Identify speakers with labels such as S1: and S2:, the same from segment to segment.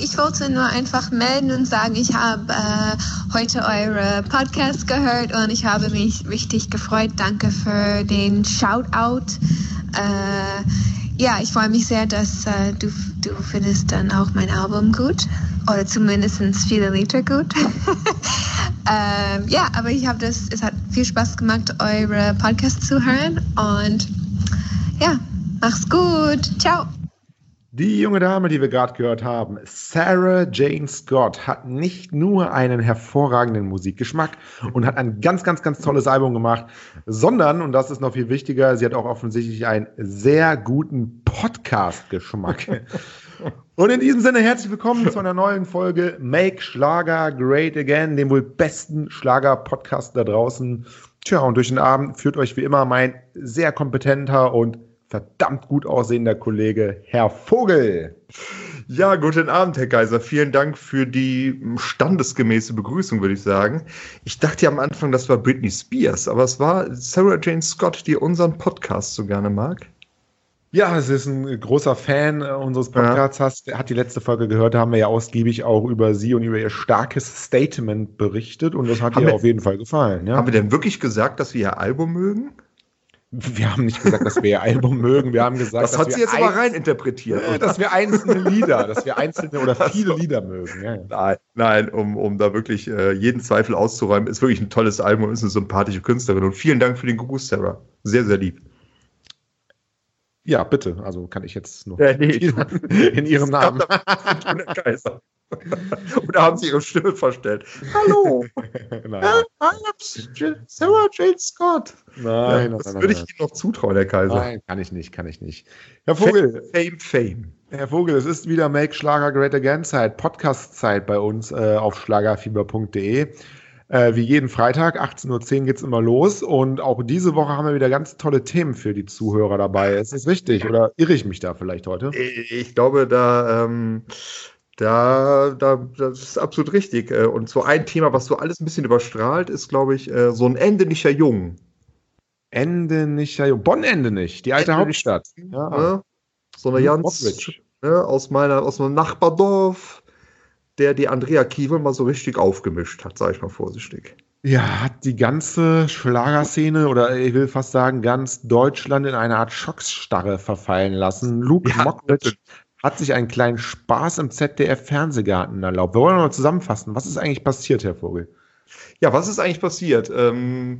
S1: Ich wollte nur einfach melden und sagen, ich habe äh, heute eure Podcast gehört und ich habe mich richtig gefreut. Danke für den Shoutout. Äh, ja, ich freue mich sehr, dass äh, du, du findest dann auch mein Album gut oder zumindest viele Lieder gut. ähm, ja, aber ich habe das, es hat viel Spaß gemacht, eure Podcast zu hören und ja, mach's gut. Ciao.
S2: Die junge Dame, die wir gerade gehört haben, Sarah Jane Scott, hat nicht nur einen hervorragenden Musikgeschmack und hat ein ganz, ganz, ganz tolles Album gemacht, sondern, und das ist noch viel wichtiger, sie hat auch offensichtlich einen sehr guten Podcast-Geschmack. Und in diesem Sinne herzlich willkommen zu einer neuen Folge Make Schlager Great Again, dem wohl besten Schlager-Podcast da draußen. Tja, und durch den Abend führt euch wie immer mein sehr kompetenter und verdammt gut aussehender Kollege Herr Vogel.
S3: Ja, guten Abend, Herr Kaiser. Vielen Dank für die standesgemäße Begrüßung, würde ich sagen. Ich dachte ja am Anfang, das war Britney Spears, aber es war Sarah Jane Scott, die unseren Podcast so gerne mag.
S2: Ja, es ist ein großer Fan äh, unseres Podcasts. Ja. Hat die letzte Folge gehört, da haben wir ja ausgiebig auch über sie und über ihr starkes Statement berichtet und das hat haben ihr wir, auf jeden Fall gefallen. Ja.
S3: Haben wir denn wirklich gesagt, dass wir ihr Album mögen?
S2: Wir haben nicht gesagt, dass wir ihr Album mögen. Wir haben gesagt,
S3: das hat sie jetzt aber rein interpretiert.
S2: Dass wir einzelne Lieder, dass wir einzelne oder viele Lieder mögen. Ja,
S3: Nein, nein, um, um da wirklich äh, jeden Zweifel auszuräumen, ist wirklich ein tolles Album und ist eine sympathische Künstlerin. Und vielen Dank für den Gruß, Sarah. Sehr, sehr lieb.
S2: Ja, bitte. Also kann ich jetzt nur ja, nee, in Ihrem Namen.
S3: Kaiser. Oder haben Sie Ihre Stimme verstellt? Hallo, nein. I'm Sarah Jane Scott. Nein, das nein, würde ich Ihnen noch zutrauen, Herr Kaiser. Nein,
S2: kann ich nicht, kann ich nicht.
S3: Herr Vogel. Fame, Fame.
S2: Herr Vogel, es ist wieder Make Schlager Great Again Zeit, Podcast-Zeit bei uns äh, auf schlagerfieber.de. Äh, wie jeden Freitag, 18.10 Uhr geht es immer los. Und auch diese Woche haben wir wieder ganz tolle Themen für die Zuhörer dabei. Ist das richtig? Oder irre ich mich da vielleicht heute?
S3: Ich glaube, da ähm, da, da, das ist absolut richtig. Äh, und so ein Thema, was so alles ein bisschen überstrahlt, ist, glaube ich, äh, so ein Ende nicht Jung.
S2: Ende nicht Jung. Bonn-Ende nicht, die alte Ende Hauptstadt.
S3: Ja. ja. So eine ganz ne, aus meiner, aus meinem Nachbardorf, der die Andrea Kiewel mal so richtig aufgemischt hat, sage ich mal vorsichtig.
S2: Ja, hat die ganze Schlagerszene oder ich will fast sagen ganz Deutschland in eine Art Schocksstarre verfallen lassen. Luke ja, Mockridge hat sich einen kleinen Spaß im ZDF-Fernsehgarten erlaubt. Wir wollen mal zusammenfassen. Was ist eigentlich passiert, Herr Vogel?
S3: Ja, was ist eigentlich passiert? Ähm,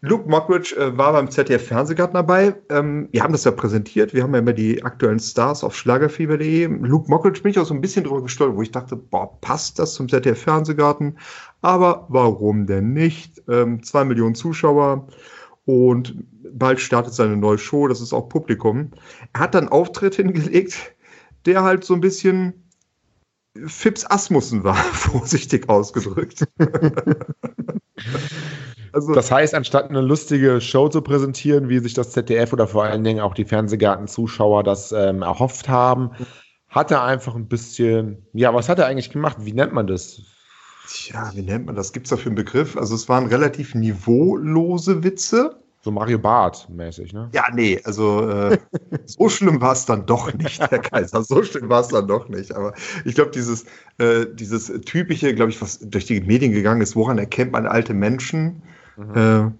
S3: Luke Mockridge äh, war beim ZDF-Fernsehgarten dabei. Ähm, wir haben das ja präsentiert. Wir haben ja immer die aktuellen Stars auf schlagerfieber.de. Luke Mockridge bin ich auch so ein bisschen drüber gestolpert, wo ich dachte, boah, passt das zum ZDF-Fernsehgarten? Aber warum denn nicht? Ähm, zwei Millionen Zuschauer und bald startet seine neue Show. Das ist auch Publikum. Er hat dann Auftritt hingelegt der halt so ein bisschen Fips Asmussen war, vorsichtig ausgedrückt.
S2: also, das heißt, anstatt eine lustige Show zu präsentieren, wie sich das ZDF oder vor allen Dingen auch die Fernsehgarten-Zuschauer das ähm, erhofft haben, hat er einfach ein bisschen, ja, was hat er eigentlich gemacht? Wie nennt man das?
S3: Tja, wie nennt man das? Gibt es dafür einen Begriff? Also es waren relativ niveaulose Witze.
S2: So Mario Bart mäßig, ne?
S3: Ja, nee, also äh, so schlimm war es dann doch nicht, Herr Kaiser. So schlimm war es dann doch nicht. Aber ich glaube, dieses, äh, dieses typische, glaube ich, was durch die Medien gegangen ist, woran erkennt man alte Menschen? Mhm.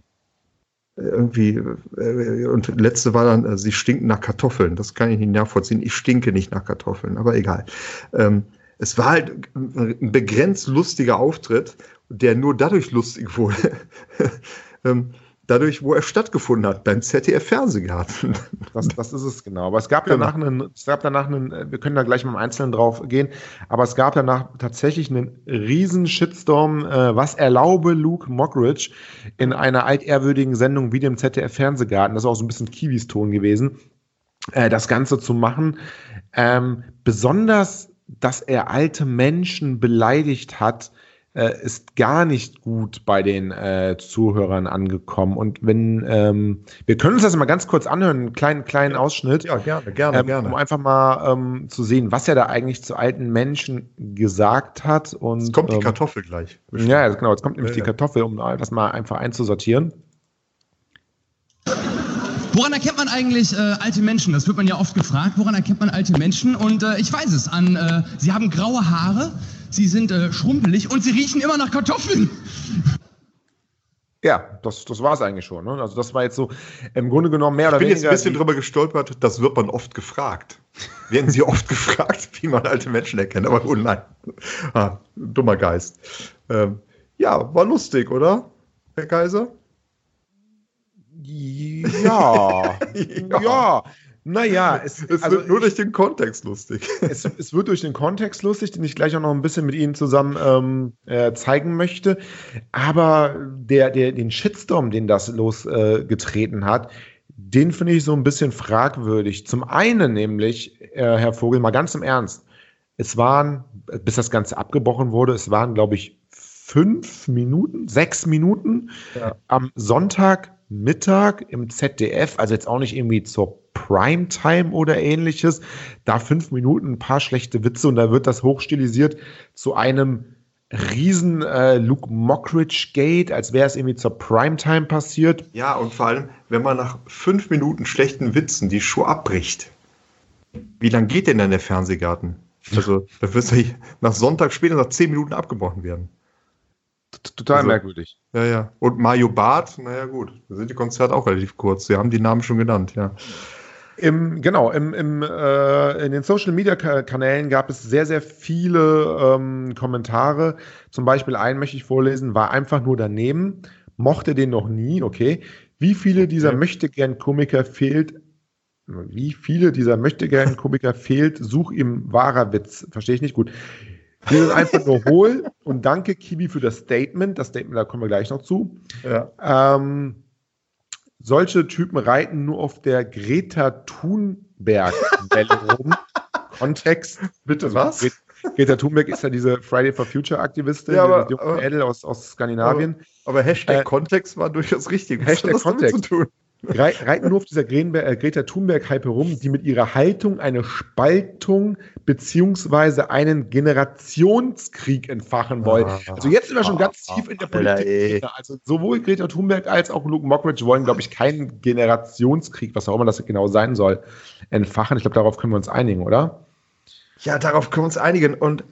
S3: Äh, irgendwie, äh, und letzte war dann, äh, sie stinken nach Kartoffeln. Das kann ich nicht nachvollziehen. Ich stinke nicht nach Kartoffeln, aber egal. Ähm, es war halt ein begrenzt lustiger Auftritt, der nur dadurch lustig wurde. ähm, dadurch, wo er stattgefunden hat, beim ZDF-Fernsehgarten.
S2: Das, das ist es genau. Aber es gab genau. danach einen, es gab danach einen, wir können da gleich mal im Einzelnen drauf gehen, aber es gab danach tatsächlich einen riesen Shitstorm, äh, was erlaube Luke Mockridge in einer altehrwürdigen Sendung wie dem ZDF-Fernsehgarten, das ist auch so ein bisschen Kiwis Ton gewesen, äh, das Ganze zu machen. Ähm, besonders, dass er alte Menschen beleidigt hat, äh, ist gar nicht gut bei den äh, Zuhörern angekommen. Und wenn, ähm, wir können uns das mal ganz kurz anhören, einen kleinen, kleinen. Ausschnitt.
S3: Ja, gerne, gerne,
S2: ähm,
S3: gerne.
S2: Um einfach mal ähm, zu sehen, was er da eigentlich zu alten Menschen gesagt hat. Und,
S3: jetzt kommt die ähm, Kartoffel gleich.
S2: Bestimmt. Ja, genau, jetzt kommt nämlich ja, die Kartoffel, um das mal einfach einzusortieren.
S4: Woran erkennt man eigentlich äh, alte Menschen? Das wird man ja oft gefragt. Woran erkennt man alte Menschen? Und äh, ich weiß es. An, äh, sie haben graue Haare, sie sind äh, schrumpelig und sie riechen immer nach Kartoffeln.
S2: Ja, das, das war es eigentlich schon. Ne? Also das war jetzt so im Grunde genommen mehr oder
S3: Ich bin
S2: weniger.
S3: jetzt ein bisschen drüber gestolpert, das wird man oft gefragt. Werden Sie oft gefragt, wie man alte Menschen erkennt, aber oh nein. Ah, dummer Geist. Ähm, ja, war lustig, oder, Herr Kaiser?
S2: Ja,
S3: Ja.
S2: ja. Naja, es,
S3: Es
S2: also
S3: wird nur durch den Kontext lustig.
S2: es, es wird durch den Kontext lustig, den ich gleich auch noch ein bisschen mit Ihnen zusammen ähm, äh, zeigen möchte. Aber der, der, den Shitstorm, den das losgetreten äh, hat, den finde ich so ein bisschen fragwürdig. Zum einen nämlich, äh, Herr Vogel, mal ganz im Ernst. Es waren, bis das Ganze abgebrochen wurde, es waren, glaube ich, fünf Minuten, sechs Minuten
S3: Ja.
S2: am Sonntagmittag im ZDF, also jetzt auch nicht irgendwie zur Primetime oder ähnliches, da fünf Minuten ein paar schlechte Witze und da wird das hochstilisiert zu einem riesen äh, Luke Mockridge Gate, als wäre es irgendwie zur Primetime passiert.
S3: Ja, und vor allem, wenn man nach fünf Minuten schlechten Witzen die Show abbricht, wie lang geht denn dann der Fernsehgarten? Also, da wird ja nach Sonntag später nach zehn Minuten abgebrochen werden.
S2: Total
S3: Also-
S2: merkwürdig.
S3: Ja, ja. Und Mario Barth, naja, gut, da sind die Konzerte auch relativ kurz. Sie haben die Namen schon genannt, ja.
S2: Im, genau, im, im, äh, in den Social Media Ka- Kanälen gab es sehr, sehr viele ähm, Kommentare. Zum Beispiel einen möchte ich vorlesen, war einfach nur daneben, mochte den noch nie, okay. Wie viele dieser
S3: Okay.
S2: Möchtegern-Komiker fehlt, wie viele dieser Möchtegern-Komiker fehlt, such ihm wahrer Witz. Verstehe ich nicht gut. Wir sind einfach nur hohl und danke Kiwi für das Statement. Das Statement, da kommen wir gleich noch zu.
S3: ja.
S2: Ähm, solche Typen reiten nur auf der Greta Thunberg-Welle rum. Kontext.
S3: Bitte was?
S2: Gre- Greta Thunberg ist ja diese Friday for Future Aktivistin,
S3: Ja, aber-
S2: die junge
S3: aber-
S2: Mädel aus, aus Skandinavien.
S3: Aber Hashtag
S2: Äh,
S3: Kontext war durchaus richtig. Was
S2: Hashtag Kontext. Reiten nur auf dieser Grenbe äh, Greta Thunberg-Hype herum, die mit ihrer Haltung eine Spaltung beziehungsweise einen Generationskrieg entfachen wollen.
S3: Ah.
S2: also jetzt sind wir schon ganz tief in der
S3: Alter,
S2: Politik. drin. also sowohl Greta Thunberg als auch Luke Mockridge wollen, glaube ich, keinen Generationskrieg, was auch immer das genau sein soll, entfachen. Ich glaube, darauf können wir uns einigen, oder?
S3: Ja, darauf können wir uns einigen. Und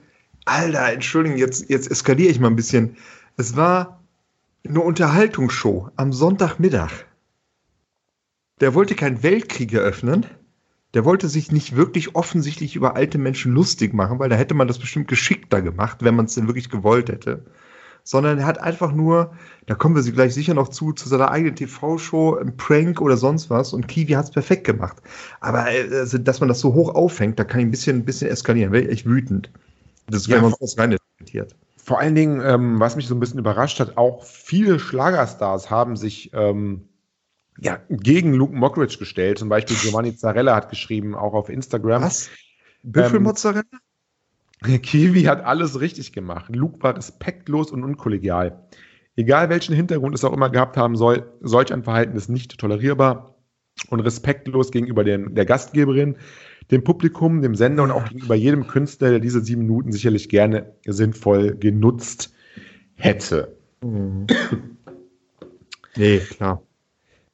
S3: Alter, entschuldigen, jetzt, jetzt eskaliere ich mal ein bisschen. Es war eine Unterhaltungsshow am Sonntagmittag. Der wollte keinen Weltkrieg eröffnen. Der wollte sich nicht wirklich offensichtlich über alte Menschen lustig machen, weil da hätte man das bestimmt geschickter gemacht, wenn man es denn wirklich gewollt hätte. Sondern er hat einfach nur, da kommen wir sie gleich sicher noch zu, zu seiner eigenen TV-Show, ein Prank oder sonst was. Und Kiwi hat es perfekt gemacht. Aber äh, also, dass man das so hoch aufhängt, da kann ich ein bisschen, ein bisschen eskalieren. Wäre ich echt wütend. Das
S2: Ja,
S3: wäre
S2: vor-
S3: uns rein interpretiert.
S2: Vor allen Dingen, ähm, was mich so ein bisschen überrascht hat, auch viele Schlagerstars haben sich ähm, ja, gegen Luke Mockridge gestellt. Zum Beispiel Giovanni Zarella hat geschrieben, auch auf Instagram.
S3: Was? Büffelmozzarella?
S2: Kiwi hat alles richtig gemacht. Luke war respektlos und unkollegial. Egal welchen Hintergrund es auch immer gehabt haben soll, solch ein Verhalten ist nicht tolerierbar und respektlos gegenüber den, der Gastgeberin, dem Publikum, dem Sender und auch gegenüber jedem Künstler, der diese sieben Minuten sicherlich gerne sinnvoll genutzt hätte.
S3: Nee, klar.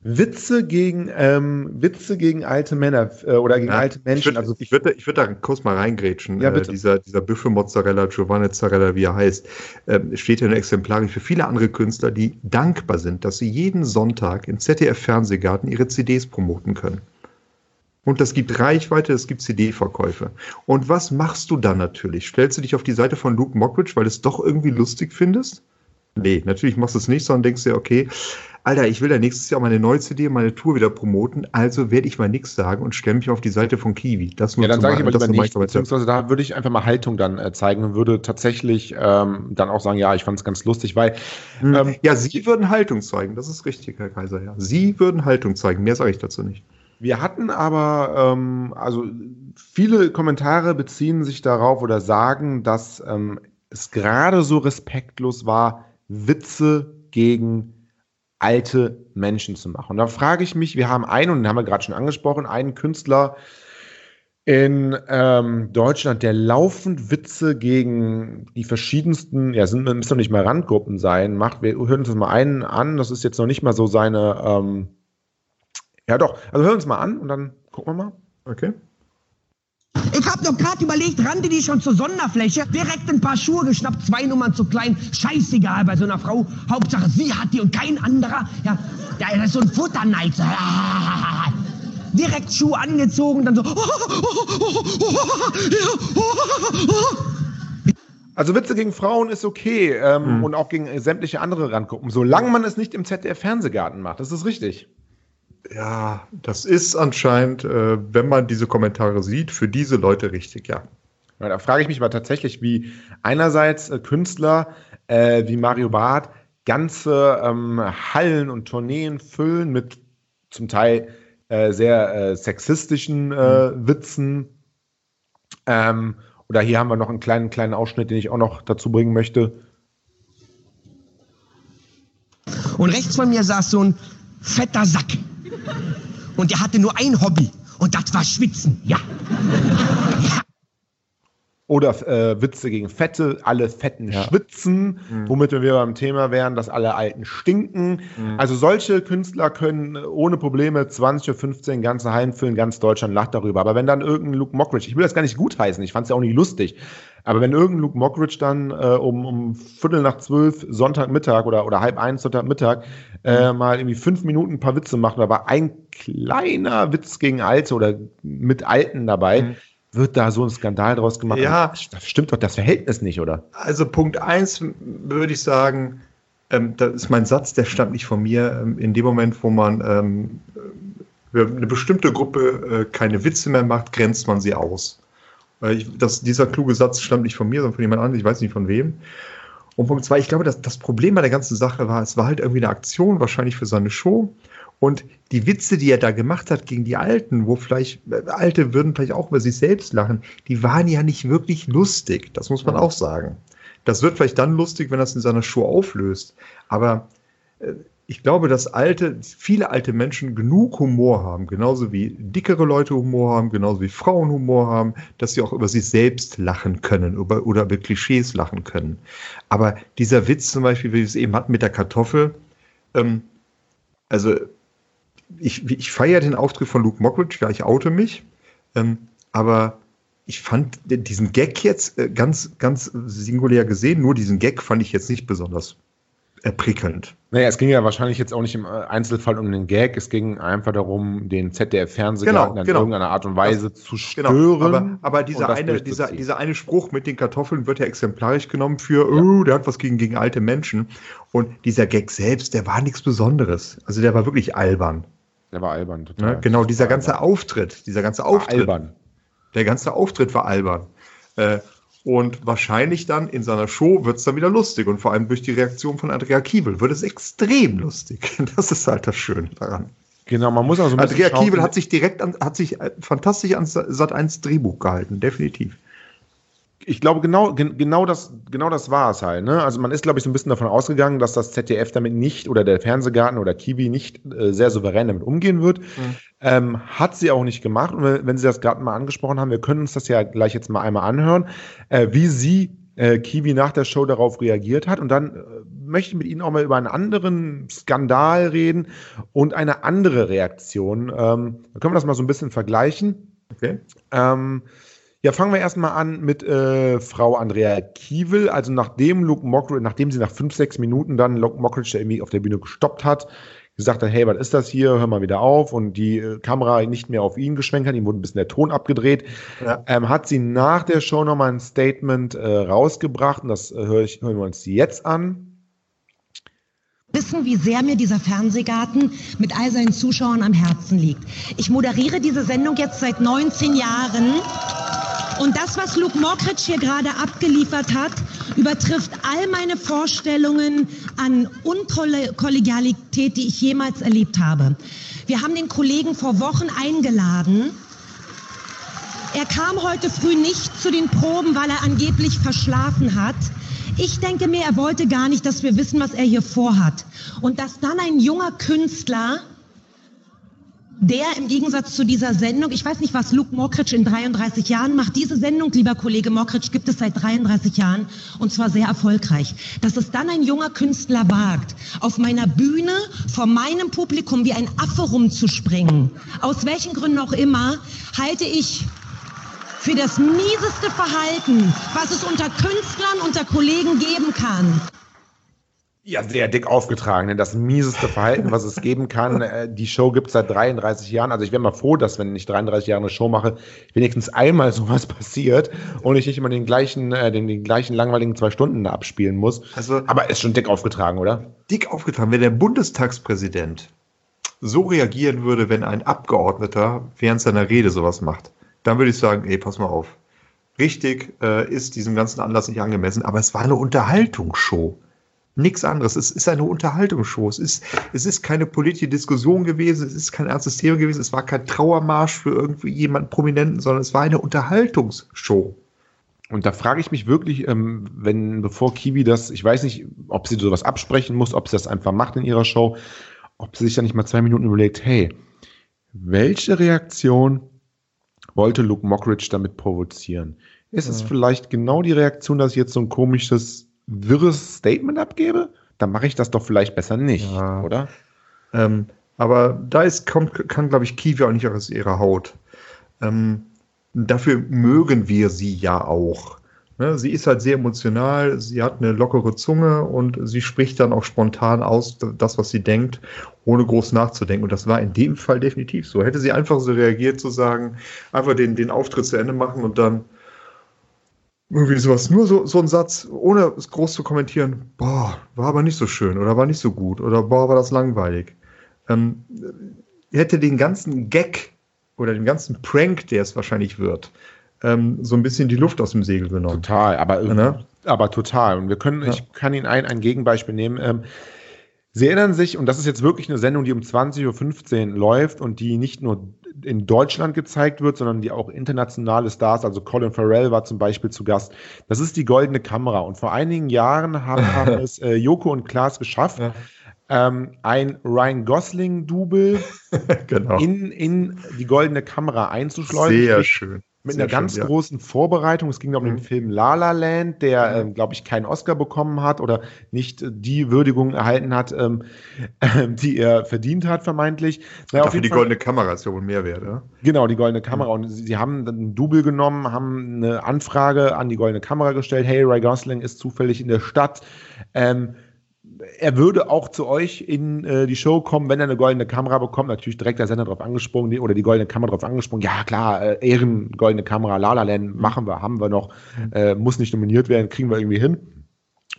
S2: Witze gegen, ähm, Witze gegen alte Männer äh, oder gegen
S3: Ja,
S2: alte
S3: Ich
S2: Menschen.
S3: würde
S2: also
S3: ich würd, ich würd da kurz mal reingrätschen.
S2: Ja,
S3: Äh,
S2: bitte.
S3: dieser dieser Büffelmozzarella, Giovanni Zarella, wie er heißt, ähm, steht ja nur exemplarisch für viele andere Künstler, die dankbar sind, dass sie jeden Sonntag im ZDF-Fernsehgarten ihre CDs promoten können. Und das gibt Reichweite, es gibt CD-Verkäufe. Und was machst du dann natürlich? Stellst du dich auf die Seite von Luke Mockridge, weil du es doch irgendwie lustig findest? Nee, natürlich machst du es nicht, sondern denkst dir, okay, Alter, ich will ja nächstes Jahr meine neue CD, meine Tour wieder promoten, also werde ich mal nichts sagen und stelle mich auf die Seite von Kiwi. Das nur
S2: Ja, dann sage ich
S3: das
S2: lieber nicht, beziehungsweise da würde ich einfach mal Haltung dann äh, zeigen und würde tatsächlich ähm, dann auch sagen, ja, ich fand es ganz lustig, weil
S3: Hm.
S2: ähm,
S3: ja, Sie würden Haltung zeigen, das ist richtig, Herr Kaiser, ja. Sie würden Haltung zeigen, mehr sage ich dazu nicht.
S2: wir hatten aber, ähm, also viele Kommentare beziehen sich darauf oder sagen, dass ähm, es gerade so respektlos war, Witze gegen alte Menschen zu machen. Und da frage ich mich, wir haben einen, und den haben wir gerade schon angesprochen, einen Künstler in ähm, Deutschland, der laufend Witze gegen die verschiedensten, ja, sind, müssen doch nicht mal Randgruppen sein, macht. Wir hören uns das mal einen an, das ist jetzt noch nicht mal so seine, ähm, Ja, doch. Also hören wir uns mal an und dann gucken wir mal.
S3: Okay.
S5: Ich hab doch gerade überlegt, rannte die schon zur Sonderfläche, direkt ein paar Schuhe geschnappt, zwei Nummern zu klein, scheißegal bei so einer Frau, Hauptsache sie hat die und kein anderer. Ja, das ist so ein Futterneid. Direkt Schuhe angezogen, dann so.
S2: Also Witze gegen Frauen ist okay ähm,
S3: Mhm.
S2: und auch gegen sämtliche andere Randgruppen, solange man es nicht im ZDF-Fernsehgarten macht. Das ist richtig.
S3: Ja, das ist anscheinend, äh, wenn man diese Kommentare sieht, für diese Leute richtig, ja.
S2: Ja, da frage ich mich aber tatsächlich, wie einerseits äh, Künstler äh, wie Mario Barth ganze ähm, Hallen und Tourneen füllen mit zum Teil äh, sehr äh, sexistischen äh, Witzen. Ähm, oder hier haben wir noch einen kleinen, kleinen Ausschnitt, den ich auch noch dazu bringen möchte.
S5: Und rechts von mir saß so ein fetter Sack. Und der hatte nur ein Hobby. Und das war Schwitzen. Ja.
S2: Oder äh, Witze gegen Fette, alle Fetten schwitzen, womit wir beim Thema wären, dass alle Alten stinken. Also solche Künstler können ohne Probleme 20 oder 15 ganze Hallen füllen, ganz Deutschland lacht darüber. Aber wenn dann irgendein Luke Mockridge, ich will das gar nicht gutheißen, ich fand es ja auch nicht lustig, aber wenn irgendein Luke Mockridge dann äh, um, um Viertel nach zwölf Sonntagmittag oder, oder halb eins Sonntagmittag äh, mal irgendwie fünf Minuten ein paar Witze macht, da war ein kleiner Witz gegen Alte oder mit Alten dabei, wird da so ein Skandal draus gemacht.
S3: Ja.
S2: Da stimmt doch das Verhältnis nicht, oder?
S3: Also Punkt eins würde ich sagen, ähm, das ist mein Satz, der stammt nicht von mir. Ähm, in dem Moment, wo man ähm, für eine bestimmte Gruppe äh, keine Witze mehr macht, grenzt man sie aus. Ich, das, dieser kluge Satz stammt nicht von mir, sondern von jemand anderem, ich weiß nicht von wem. Und Punkt zwei, ich glaube, dass das Problem bei der ganzen Sache war, es war halt irgendwie eine Aktion, wahrscheinlich für seine Show. Und die Witze, die er da gemacht hat gegen die Alten, wo vielleicht äh, Alte würden vielleicht auch über sich selbst lachen, die waren ja nicht wirklich lustig. Das muss man auch sagen. Das wird vielleicht dann lustig, wenn er es in seiner Show auflöst. Aber äh, ich glaube, dass alte, viele alte Menschen genug Humor haben, genauso wie dickere Leute Humor haben, genauso wie Frauen Humor haben, dass sie auch über sich selbst lachen können über, oder über Klischees lachen können. Aber dieser Witz zum Beispiel, wie wir es eben hatten mit der Kartoffel, ähm, also ich, ich feiere den Auftritt von Luke Mockridge, ja, ich oute mich, ähm, aber ich fand diesen Gag jetzt äh, ganz, ganz singulär gesehen, nur diesen Gag fand ich jetzt nicht besonders prickelnd.
S2: Naja, es ging ja wahrscheinlich jetzt auch nicht im äh, Einzelfall um den Gag, es ging einfach darum, den ZDF-Fernsehgarten
S3: Genau,
S2: in
S3: genau.
S2: irgendeiner Art und Weise
S3: Das-
S2: zu
S3: Genau,
S2: stören.
S3: aber, aber
S2: und
S3: dieser eine, dieser, dieser eine Spruch mit den Kartoffeln wird ja exemplarisch genommen für, oh, der hat was gegen, gegen alte Menschen. Und dieser Gag selbst, der war nichts Besonderes. Also der war wirklich albern.
S2: Der war albern, total.
S3: Ne? Genau, dieser ganze
S2: albern.
S3: Auftritt, dieser ganze
S2: War
S3: Auftritt,
S2: albern.
S3: der ganze Auftritt war albern. Äh, und wahrscheinlich dann in seiner Show wird es dann wieder lustig. Und vor allem durch die Reaktion von Andrea Kiewel wird es extrem lustig. Das ist halt das Schöne daran.
S2: Genau, man muss also ein
S3: Andrea Kiewel hat sich direkt an, hat sich äh, fantastisch an Sat 1 Drehbuch gehalten, definitiv.
S2: Ich glaube, genau, gen, genau, das, genau das war es halt. Ne? Also man ist, glaube ich, so ein bisschen davon ausgegangen, dass das ZDF damit nicht oder der Fernsehgarten oder Kiwi nicht äh, sehr souverän damit umgehen wird. Ähm, hat sie auch nicht gemacht. Und wenn Sie das gerade mal angesprochen haben, wir können uns das ja gleich jetzt mal einmal anhören, äh, wie sie äh, Kiwi nach der Show darauf reagiert hat. Und dann äh, möchte ich mit Ihnen auch mal über einen anderen Skandal reden und eine andere Reaktion. Ähm, da können wir das mal so ein bisschen vergleichen.
S3: Okay.
S2: Ähm, ja, fangen wir erstmal an mit äh, Frau Andrea Kiewel. Also nachdem Luke Mockridge, nachdem sie nach fünf, sechs Minuten dann Luke Mockridge der irgendwie auf der Bühne gestoppt hat, gesagt hat, hey, was ist das hier? Hör mal wieder auf. Und die äh, Kamera nicht mehr auf ihn geschwenkt hat, ihm wurde ein bisschen der Ton abgedreht,
S3: Ja.
S2: ähm, hat sie nach der Show nochmal ein Statement äh, rausgebracht. Und das äh, hör ich, hören wir uns jetzt an.
S6: wissen, wie sehr mir dieser Fernsehgarten mit all seinen Zuschauern am Herzen liegt. Ich moderiere diese Sendung jetzt seit 19 Jahren. Und das, was Luke Mockridge hier gerade abgeliefert hat, übertrifft all meine Vorstellungen an Unkollegialität, die ich jemals erlebt habe. Wir haben den Kollegen vor Wochen eingeladen. Er kam heute früh nicht zu den Proben, weil er angeblich verschlafen hat. Ich denke mir, er wollte gar nicht, dass wir wissen, was er hier vorhat. Und dass dann ein junger Künstler der im Gegensatz zu dieser Sendung, ich weiß nicht, was Luke Mockridge in 33 Jahren macht. Diese Sendung, lieber Kollege Mockridge, gibt es seit 33 Jahren und zwar sehr erfolgreich. Dass es dann ein junger Künstler wagt, auf meiner Bühne vor meinem Publikum wie ein Affe rumzuspringen, aus welchen Gründen auch immer, halte ich für das mieseste Verhalten, was es unter Künstlern, unter Kollegen geben kann.
S2: Ja, sehr dick aufgetragen. Denn das mieseste Verhalten, was es geben kann. Äh, die Show gibt es seit 33 Jahren. Also ich wäre mal froh, dass, wenn ich 33 Jahre eine Show mache, wenigstens einmal sowas passiert und ich nicht immer den gleichen, äh, den, den gleichen langweiligen zwei Stunden abspielen muss. Also, Aber ist schon dick aufgetragen, oder?
S3: Dick aufgetragen. Wenn der Bundestagspräsident so reagieren würde, wenn ein Abgeordneter während seiner Rede sowas macht, dann würde ich sagen, ey, pass mal auf. Richtig äh, ist diesem ganzen Anlass nicht angemessen, aber es war eine Unterhaltungsshow. Nichts anderes. Es ist eine Unterhaltungsshow. Es ist, es ist keine politische Diskussion gewesen. Es ist kein ernstes Thema gewesen. Es war kein Trauermarsch für irgendwie jemanden Prominenten, sondern es war eine Unterhaltungsshow.
S2: Und da frage ich mich wirklich, ähm, wenn, bevor Kiwi das, ich weiß nicht, ob sie sowas absprechen muss, ob sie das einfach macht in ihrer Show, ob sie sich da nicht mal zwei Minuten überlegt, hey, welche Reaktion wollte Luke Mockridge damit provozieren? Ist ja. es vielleicht genau die Reaktion, dass jetzt so ein komisches wirres Statement abgebe, dann mache ich das doch vielleicht besser nicht, ja. oder?
S3: Ähm, aber da ist, kommt, kann, glaube ich, Kiwi auch nicht aus ihrer Haut. Ähm, dafür mögen wir sie ja auch. Ne? Sie ist halt sehr emotional, sie hat eine lockere Zunge und sie spricht dann auch spontan aus, das, was sie denkt, ohne groß nachzudenken. Und das war in dem Fall definitiv so. Hätte sie einfach so reagiert, zu sagen, einfach den, den Auftritt zu Ende machen und dann irgendwie sowas, nur so, so ein Satz, ohne es groß zu kommentieren, boah, war aber nicht so schön oder war nicht so gut oder boah, war das langweilig. Ähm, hätte den ganzen Gag oder den ganzen Prank, der es wahrscheinlich wird, ähm, so ein bisschen die Luft aus dem Segel genommen.
S2: Total, aber, ne? aber total. Und wir können, ja. ich kann Ihnen ein, ein Gegenbeispiel nehmen. Ähm, Sie erinnern sich, und das ist jetzt wirklich eine Sendung, die um 20.15 Uhr läuft und die nicht nur in Deutschland gezeigt wird, sondern die auch internationale Stars, also Colin Farrell war zum Beispiel zu Gast. Das ist die goldene Kamera. Und vor einigen Jahren haben, haben es äh, Joko und Klaas geschafft, ja. ähm, ein Ryan Gosling-Double genau. in, in die goldene Kamera einzuschleusen.
S3: Sehr schön
S2: mit Sehr einer ganz schön, großen Vorbereitung. Es ging um mhm. den Film La La Land, der, ähm, glaube ich, keinen Oscar bekommen hat oder nicht die Würdigung erhalten hat, ähm, äh, die er verdient hat, vermeintlich.
S3: Naja, Dafür die Fall, goldene Kamera ist ja wohl mehr wert, ja?
S2: Genau, die goldene Kamera. Mhm. Und sie, sie haben ein Double genommen, haben eine Anfrage an die goldene Kamera gestellt. Hey, Ray Gosling ist zufällig in der Stadt. Ähm, er würde auch zu euch in äh, die Show kommen, wenn er eine goldene Kamera bekommt. Natürlich direkt der Sender drauf angesprungen oder die goldene Kamera drauf angesprungen. Ja, klar, äh, Ehren, goldene Kamera, La La Land, machen wir, haben wir noch, äh, muss nicht nominiert werden, kriegen wir irgendwie hin.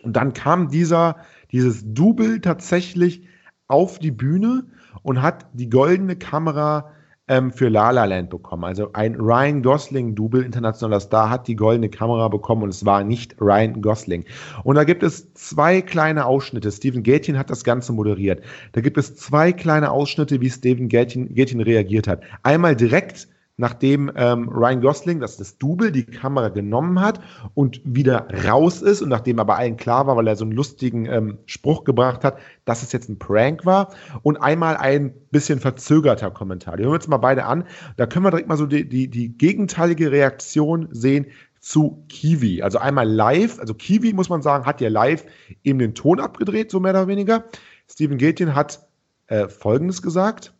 S2: Und dann kam dieser, dieses Double tatsächlich auf die Bühne und hat die goldene Kamera ähm, für La La Land bekommen. Also ein Ryan Gosling-Double, internationaler Star, hat die goldene Kamera bekommen und es war nicht Ryan Gosling. Und da gibt es zwei kleine Ausschnitte. Steven Gätchen hat das Ganze moderiert. Da gibt es zwei kleine Ausschnitte, wie Steven Gätchen, Gätchen reagiert hat. Einmal direkt nachdem ähm, Ryan Gosling, das ist das Double, die Kamera genommen hat und wieder raus ist und nachdem aber allen klar war, weil er so einen lustigen ähm, Spruch gebracht hat, dass es jetzt ein Prank war und einmal ein bisschen verzögerter Kommentar. Die hören wir uns mal beide an. Da können wir direkt mal so die, die, die gegenteilige Reaktion sehen zu Kiwi. Also einmal live, also Kiwi muss man sagen, hat ja live eben den Ton abgedreht, so mehr oder weniger. Steven Gätchen hat äh, Folgendes gesagt.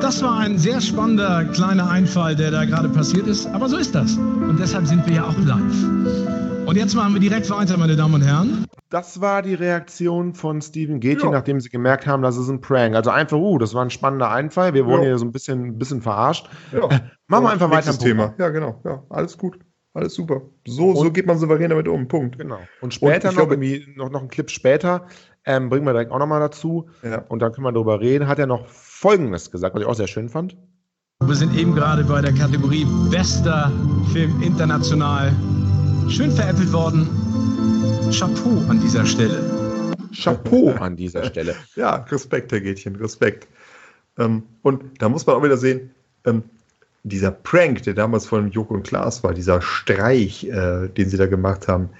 S7: Das war ein sehr spannender kleiner Einfall, der da gerade passiert ist. Aber so ist das. Und deshalb sind wir ja auch live. Und jetzt machen wir direkt weiter, meine Damen und Herren.
S2: Das war die Reaktion von Steven Gätchen, nachdem sie gemerkt haben, das ist ein Prank. Also einfach, uh, das war ein spannender Einfall. Wir wurden ja. hier so ein bisschen, ein bisschen verarscht. Ja. Äh, machen wir einfach weiter.
S3: Thema. Ja, genau. Ja, alles gut. Alles super. So, so geht man souverän damit um. Punkt.
S2: Genau. Und später und noch, glaube, irgendwie, noch, noch einen Clip später, ähm, bringen wir direkt auch nochmal dazu. Ja. Und dann können wir darüber reden. Hat er noch Folgendes gesagt, was ich auch sehr schön fand.
S7: Wir sind eben gerade bei der Kategorie Bester Film international schön veräppelt worden. Chapeau an dieser Stelle.
S2: Chapeau an dieser Stelle.
S3: ja, Respekt, Herr Gätchen, Respekt. Ähm, und da muss man auch wieder sehen, ähm, dieser Prank, der damals von Joko und Klaas war, dieser Streich, äh, den sie da gemacht haben,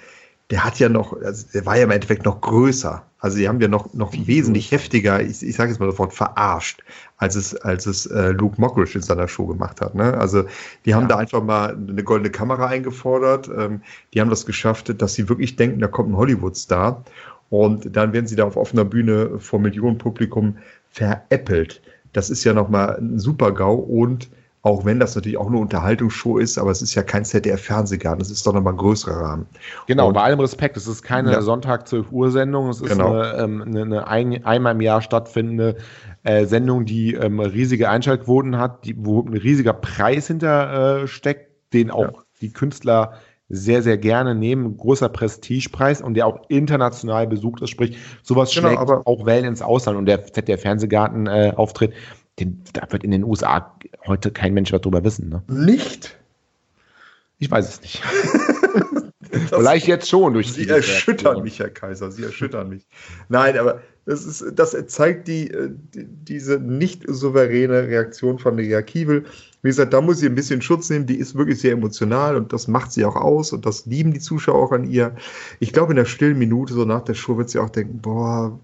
S3: der hat ja noch, also der war ja im Endeffekt noch größer. Also die haben ja noch, noch wesentlich heftiger, ich, ich sage jetzt mal sofort, verarscht, als es, als es äh, Luke Mockridge in seiner Show gemacht hat. Ne? Also die haben ja. da einfach mal eine goldene Kamera eingefordert. Ähm, die haben das geschafft, dass sie wirklich denken, da kommt ein Hollywood-Star. Und dann werden sie da auf offener Bühne vor Millionenpublikum veräppelt. Das ist ja nochmal ein Super-GAU und auch wenn das natürlich auch eine Unterhaltungsshow ist, aber es ist ja kein ZDF-Fernsehgarten, es ist doch nochmal ein größerer Rahmen.
S2: Genau, und, bei allem Respekt, es ist keine ja. Sonntag 12 Uhr Sendung, es ist genau. eine, ähm, eine, eine ein, einmal im Jahr stattfindende äh, Sendung, die ähm, riesige Einschaltquoten hat, die, wo ein riesiger Preis hinter äh, steckt, den auch ja. die Künstler sehr, sehr gerne nehmen. Großer Prestigepreis und der auch international besucht ist. Sprich, sowas genau, schlägt auch Wellen ins Ausland. Und der ZDF-Fernsehgarten-Auftritt, äh, den, da wird in den USA heute kein Mensch was drüber wissen. Ne?
S3: Nicht?
S2: Ich weiß es nicht. Vielleicht jetzt schon durch
S3: Sie erschüttern mich, Herr Kaiser. Sie erschüttern mich. Nein, aber das, ist, das zeigt die, äh, die, diese nicht souveräne Reaktion von Ria Kiewel. Wie gesagt, da muss sie ein bisschen Schutz nehmen. Die ist wirklich sehr emotional und das macht sie auch aus und das lieben die Zuschauer auch an ihr. Ich glaube, in der stillen Minute, so nach der Show, wird sie auch denken: Boah,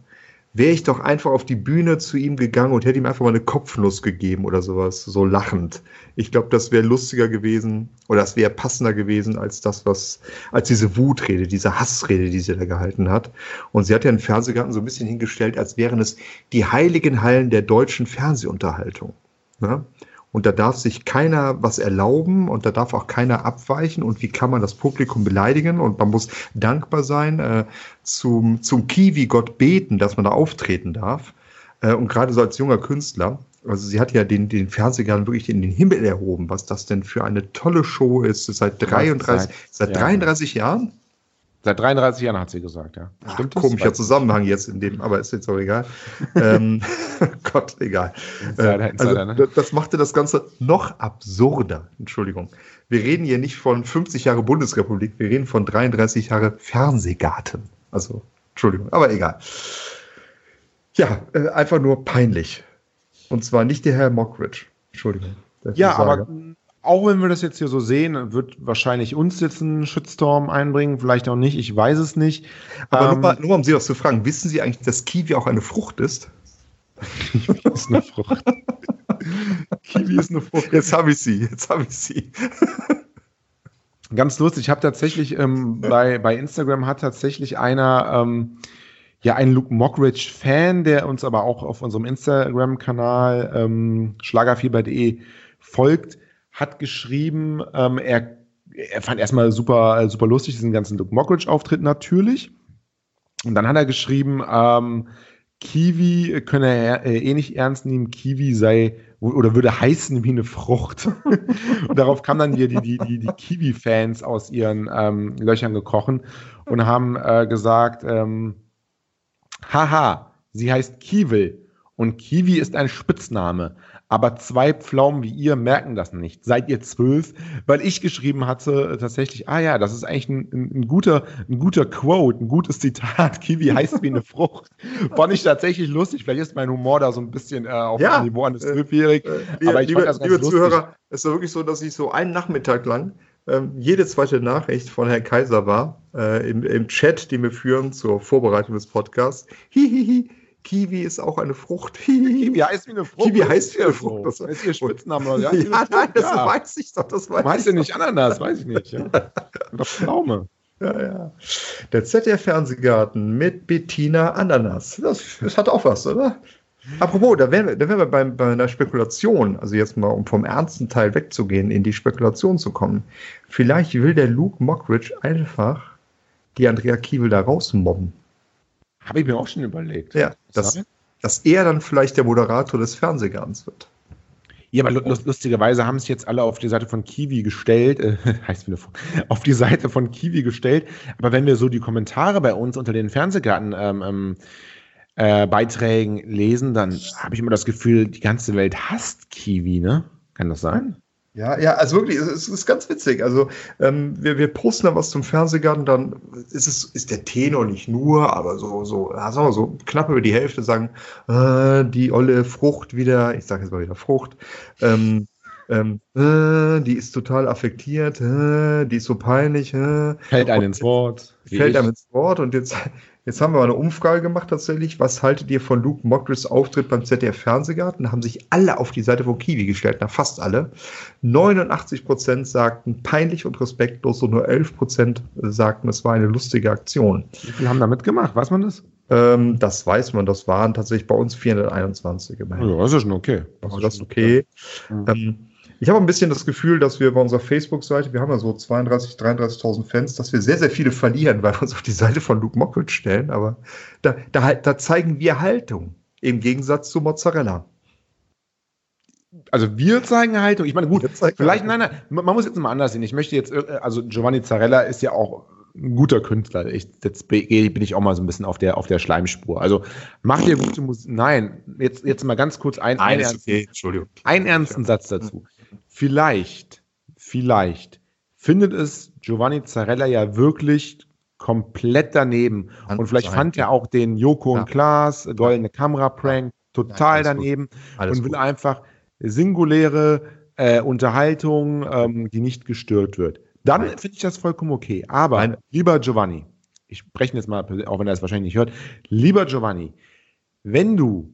S3: wäre ich doch einfach auf die Bühne zu ihm gegangen und hätte ihm einfach mal eine Kopfnuss gegeben oder sowas, so lachend. Ich glaube, das wäre lustiger gewesen oder das wäre passender gewesen als das, was, als diese Wutrede, diese Hassrede, die sie da gehalten hat. Und sie hat ja den Fernsehgarten so ein bisschen hingestellt, als wären es die heiligen Hallen der deutschen Fernsehunterhaltung. Ne? Und da darf sich keiner was erlauben und da darf auch keiner abweichen. Und wie kann man das Publikum beleidigen? Und man muss dankbar sein, äh, zum, zum Kiwi-Gott beten, dass man da auftreten darf. Äh, und gerade so als junger Künstler, also sie hat ja den, den Fernsehgarten wirklich in den Himmel erhoben, was das denn für eine tolle Show ist. Seit 33, seit, seit 33 ja. Jahren
S2: Seit 33 Jahren hat sie gesagt, ja.
S3: Ach, Stimmt das? Komischer Zusammenhang jetzt in dem, aber ist jetzt auch egal. ähm, Gott, egal. Insider, äh, Insider, also, ne? Das machte das Ganze noch absurder. Entschuldigung. Wir reden hier nicht von 50 Jahre Bundesrepublik, wir reden von 33 Jahre Fernsehgarten. Also, Entschuldigung, aber egal. Ja, äh, einfach nur peinlich. Und zwar nicht der Herr Mockridge. Entschuldigung.
S2: Ja, aber auch wenn wir das jetzt hier so sehen, wird wahrscheinlich uns jetzt ein Shitstorm einbringen, vielleicht auch nicht, ich weiß es nicht.
S3: Aber ähm, nur, nur, um Sie was zu fragen, wissen Sie eigentlich, dass Kiwi auch eine Frucht ist?
S2: Kiwi ist eine Frucht.
S3: Kiwi ist eine Frucht. Jetzt habe ich sie, jetzt habe ich sie.
S2: Ganz lustig, ich habe tatsächlich ähm, bei, bei Instagram hat tatsächlich einer, ähm, ja, ein Luke Mockridge-Fan, der uns aber auch auf unserem Instagram-Kanal ähm, schlagerfieber.de folgt, hat geschrieben, ähm, er, er fand erstmal super, super lustig diesen ganzen Luke Mockridge-Auftritt natürlich. Und dann hat er geschrieben, ähm, Kiwi könne er äh, eh nicht ernst nehmen, Kiwi sei oder würde heißen wie eine Frucht. und darauf kamen dann die, die, die, die Kiwi-Fans aus ihren ähm, Löchern gekrochen und haben äh, gesagt, ähm, haha, sie heißt Kiwil und Kiwi ist ein Spitzname aber zwei Pflaumen wie ihr merken das nicht. Seid ihr zwölf? Weil ich geschrieben hatte äh, tatsächlich, ah ja, das ist eigentlich ein, ein, ein, guter, ein guter Quote, ein gutes Zitat. Kiwi heißt wie eine Frucht. Fand ich tatsächlich lustig. Vielleicht ist mein Humor da so ein bisschen äh, auf
S3: ja,
S2: dem Niveau eines Zwölfjährigen.
S3: Äh, aber ich liebe, das ganz liebe lustig. Zuhörer, es war wirklich so, dass ich so einen Nachmittag lang ähm, jede zweite Nachricht von Herrn Kaiser war, äh, im, im Chat, den wir führen zur Vorbereitung des Podcasts. Hihihi. Kiwi ist auch eine Frucht.
S2: Kiwi heißt wie eine Frucht.
S3: Kiwi heißt wie eine Frucht.
S2: Das ist ihr Spitzname.
S3: Ja, ja nein, das ja. weiß ich doch. Das weiß
S2: Meinst du nicht Ananas? Weiß ich nicht. Ja. Oder Pflaume.
S3: Ja, ja. Der ZDF-Fernsehgarten mit Bettina Ananas. Das, das hat auch was, oder? Apropos, da wären wir, da wären wir bei, bei einer Spekulation, also jetzt mal, um vom ernsten Teil wegzugehen, in die Spekulation zu kommen. Vielleicht will der Luke Mockridge einfach die Andrea Kiewel da rausmobben.
S2: Habe ich mir auch schon überlegt.
S3: Ja, dass, dass er dann vielleicht der Moderator des Fernsehgartens wird.
S2: Ja, aber lustigerweise haben es jetzt alle auf die Seite von Kiwi gestellt, äh, heißt wieder auf die Seite von Kiwi gestellt. Aber wenn wir so die Kommentare bei uns unter den Fernsehgarten ähm, ähm äh, Beiträgen lesen, dann habe ich immer das Gefühl, die ganze Welt hasst Kiwi, ne? Kann das sein?
S3: Ja, ja, also wirklich, es ist ganz witzig. Also ähm, wir, wir posten da was zum Fernsehgarten, dann ist es ist der Tenor nicht nur, aber so so, wir so knapp über die Hälfte sagen, äh, die olle Frucht wieder, ich sage jetzt mal wieder Frucht. Ähm, Ähm, äh, die ist total affektiert, äh, die ist so peinlich. Äh,
S2: Fällt einem ins Wort.
S3: fällt
S2: ich.
S3: einem ins Wort und jetzt, jetzt haben wir mal eine Umfrage gemacht tatsächlich. Was haltet ihr von Luke Mockridge Auftritt beim ZDF Fernsehgarten? Da haben sich alle auf die Seite von Kiwi gestellt, na fast alle. 89 Prozent sagten peinlich und respektlos und nur 11 Prozent sagten, es war eine lustige Aktion.
S2: Wie viel haben damit gemacht? Weiß man das?
S3: Ähm, das weiß man, das waren tatsächlich bei uns 421 immerhin.
S2: Ja, das ist schon okay.
S3: Also das ist okay.
S2: Mhm.
S3: Ähm, ich habe ein bisschen das Gefühl, dass wir bei unserer Facebook-Seite, wir haben ja so 32.000, 33.000 Fans, dass wir sehr, sehr viele verlieren, weil wir uns auf die Seite von Luke Mockridge stellen. Aber da, da, halt- da zeigen wir Haltung. Im Gegensatz zu Mozzarella.
S2: Also wir zeigen Haltung. Ich meine, gut, vielleicht, nein, nein, man muss jetzt mal anders sehen. Ich möchte jetzt, äh, also Giovanni Zarella ist ja auch ein guter Künstler. Ich, jetzt bin ich auch mal so ein bisschen auf der, auf der Schleimspur. Also macht ihr gute Musik? Nein, jetzt, jetzt mal ganz kurz ein, ein, ernst,
S3: Entschuldigung.
S2: einen ernsten Satz dazu. Vielleicht, vielleicht findet es Giovanni Zarella ja wirklich komplett daneben.
S3: Kann
S2: Und vielleicht
S3: sein.
S2: fand er auch den Joko
S3: Ja.
S2: und Klaas goldene Kamera-Prank total
S3: gut.
S2: daneben und will
S3: gut.
S2: einfach singuläre äh, Unterhaltung, ähm, die nicht gestört wird. Dann
S3: Nein.
S2: finde ich das vollkommen okay. Aber,
S3: Nein.
S2: lieber Giovanni, ich spreche jetzt mal, auch wenn er es wahrscheinlich nicht hört, lieber Giovanni, wenn du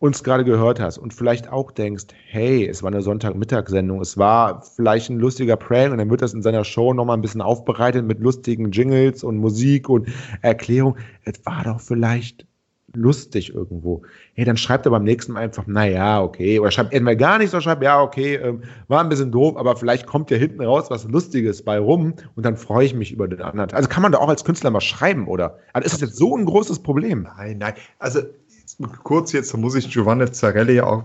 S2: uns gerade gehört hast und vielleicht auch denkst, hey, es war eine Sonntagmittagssendung, es war vielleicht ein lustiger Prank und dann wird das in seiner Show nochmal ein bisschen aufbereitet mit lustigen Jingles und Musik und Erklärung. Es war doch vielleicht lustig irgendwo. Hey, dann schreibt er beim nächsten Mal einfach, naja, okay. Oder schreibt entweder gar nichts oder schreibt, ja, okay, ähm, war ein bisschen doof, aber vielleicht kommt ja hinten raus was Lustiges bei rum und dann freue ich mich über den anderen. Also kann man da auch als Künstler mal schreiben, oder? Also ist das jetzt so ein großes Problem?
S3: Nein, nein. Also kurz jetzt, da muss ich Giovanni Zarella auch,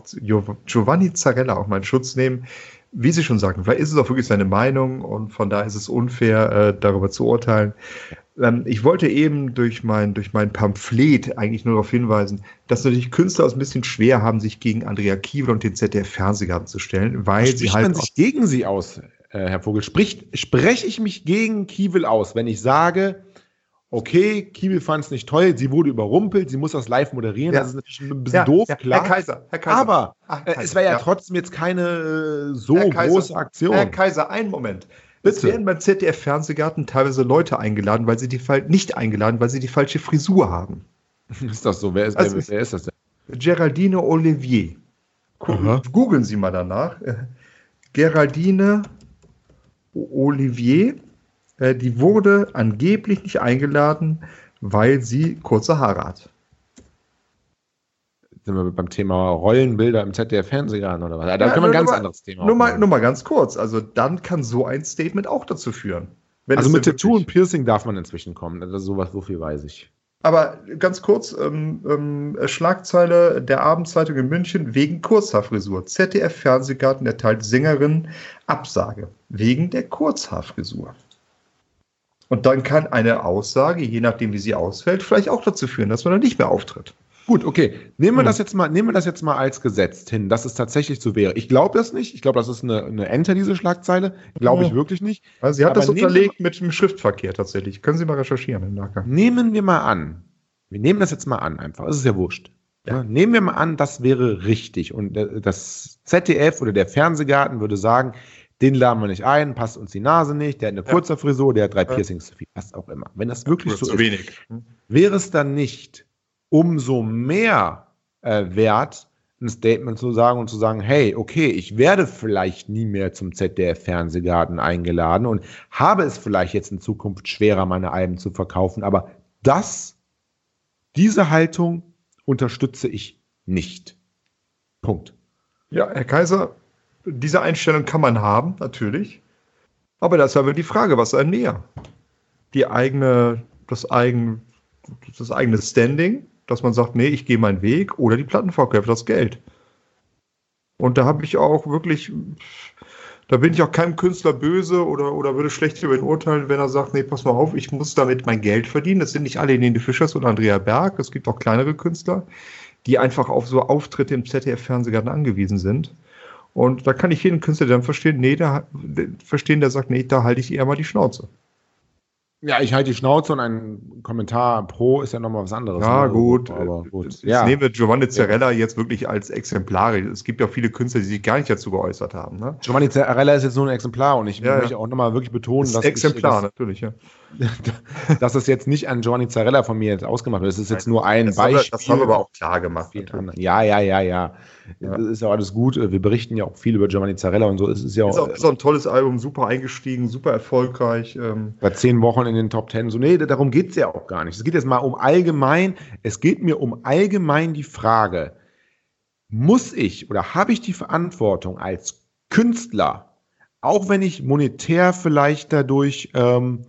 S3: Giovanni Zarella auch mal in Schutz nehmen. Wie Sie schon sagten, vielleicht ist es auch wirklich seine Meinung und von daher ist es unfair, äh, darüber zu urteilen. Ähm, ich wollte eben durch mein, durch mein Pamphlet eigentlich nur darauf hinweisen, dass natürlich Künstler es ein bisschen schwer haben, sich gegen Andrea Kiewel und den ZDF-Fernsehgarten zu stellen, weil sie
S2: Spricht
S3: halt
S2: man sich gegen sie aus, äh, Herr Vogel? Spricht, spreche ich mich gegen Kiewel aus, wenn ich sage, okay, Kiewel fand es nicht toll, sie wurde überrumpelt, sie muss das live moderieren,
S3: Ja.
S2: das ist natürlich ein bisschen
S3: Ja,
S2: doof,
S3: ja,
S2: klar.
S3: Herr Kaiser, Herr Kaiser.
S2: Aber
S3: Ach,
S2: äh,
S3: Kaiser,
S2: es wäre ja, trotzdem jetzt keine äh, so große Aktion.
S3: Herr Kaiser, einen Moment. Es
S2: Bitte.
S3: werden beim ZDF-Fernsehgarten teilweise Leute eingeladen, weil sie die nicht eingeladen, weil sie die falsche Frisur haben.
S2: ist das so? Wer ist,
S3: Also
S2: wer, wer ist das denn?
S3: Geraldine Olivier.
S2: Aha.
S3: Googeln Sie mal danach. Äh, Geraldine Olivier, äh, die wurde angeblich nicht eingeladen, weil sie kurze Haare hat.
S2: Sind wir beim Thema Rollenbilder im ZDF-Fernsehgarten oder was? Da
S3: Ja,
S2: können wir ein ganz
S3: mal-
S2: anderes Thema
S3: Nur mal, nur mal ganz kurz. Also dann kann so ein Statement auch dazu führen.
S2: Also mit Tattoo und Piercing darf man inzwischen kommen. Also sowas, so viel weiß ich.
S3: Aber ganz kurz, ähm, ähm, Schlagzeile der Abendzeitung in München wegen Kurzhaarfrisur. ZDF-Fernsehgarten erteilt Sängerin Absage wegen der Kurzhaarfrisur. Und dann kann eine Aussage, je nachdem wie sie ausfällt, vielleicht auch dazu führen, dass man dann nicht mehr auftritt.
S2: Gut, okay. Nehmen wir
S3: Hm.
S2: das jetzt mal, nehmen wir das jetzt mal als gesetzt hin, dass es tatsächlich so wäre. Ich glaube das nicht. Ich glaube, das ist eine, eine Enter, diese Schlagzeile. Glaube ich wirklich nicht.
S3: Also sie hat
S2: Aber
S3: das unterlegt mit dem Schriftverkehr tatsächlich. Können Sie mal recherchieren im Nachgang.
S2: Nehmen wir mal an. Wir nehmen das jetzt mal an, einfach. Es ist ja wurscht.
S3: Ja.
S2: Ja. Nehmen wir mal an, das wäre richtig. Und äh, das ZDF oder der Fernsehgarten würde sagen, den laden wir nicht ein, passt uns die Nase nicht, der hat eine
S3: Ja.
S2: kurze Frisur, der hat drei
S3: Ja.
S2: Piercings zu viel, was auch immer. Wenn das wirklich
S3: Oder
S2: so
S3: zu
S2: ist,
S3: wenig.
S2: wäre es dann nicht umso mehr äh, wert, ein Statement zu sagen und zu sagen, hey, okay, ich werde vielleicht nie mehr zum ZDF-Fernsehgarten eingeladen und habe es vielleicht jetzt in Zukunft schwerer, meine Alben zu verkaufen, aber das, diese Haltung unterstütze ich nicht. Punkt.
S3: Ja, Herr Kaiser, diese Einstellung kann man haben, natürlich. Aber das ist aber die Frage, was einem näher? Die eigene, das eigene, das eigene Standing, dass man sagt, nee, ich gehe meinen Weg, oder die Plattenverkäufe, das Geld. Und da habe ich auch wirklich, da bin ich auch keinem Künstler böse oder, oder würde schlecht über ihn urteilen, wenn er sagt, nee, pass mal auf, ich muss damit mein Geld verdienen. Das sind nicht alle Helene Fischers oder Andrea Berg, es gibt auch kleinere Künstler, die einfach auf so Auftritte im ZDF-Fernsehgarten angewiesen sind. Und da kann ich jeden Künstler dann verstehen, nee, der, verstehen, der sagt, nee, da halte ich eher mal die Schnauze.
S2: Ja, ich halte die Schnauze und ein Kommentar pro ist ja nochmal was anderes.
S3: Ja,
S2: ne?
S3: gut.
S2: Aber gut.
S3: Jetzt
S2: Ja.
S3: nehmen wir Giovanni Zarella jetzt wirklich als Exemplare. Es gibt ja auch viele Künstler, die sich gar nicht dazu geäußert haben. Ne?
S2: Giovanni Zarella ist jetzt nur ein Exemplar und ich
S3: Ja, ja.
S2: möchte auch nochmal wirklich betonen,
S3: Das
S2: dass,
S3: Exemplar,
S2: ich,
S3: natürlich, ja.
S2: dass, das jetzt nicht an Giovanni Zarella von mir jetzt ausgemacht wird. Es ist jetzt nur ein
S3: Das haben, wir,
S2: Beispiel.
S3: das haben wir aber auch klar gemacht.
S2: Ja, ja, ja, ja.
S3: Ja.
S2: Das ist ja alles gut. Wir berichten ja auch viel über Giovanni Zarella und so. Es ist ja
S3: Ist
S2: auch,
S3: auch, ist auch ein tolles Album, super eingestiegen, super erfolgreich. Ähm,
S2: bei zehn Wochen in den Top Ten. So, nee, darum geht es ja auch gar nicht. Es geht jetzt mal um allgemein, es geht mir um allgemein die Frage, muss ich oder habe ich die Verantwortung als Künstler, auch wenn ich monetär vielleicht dadurch ähm,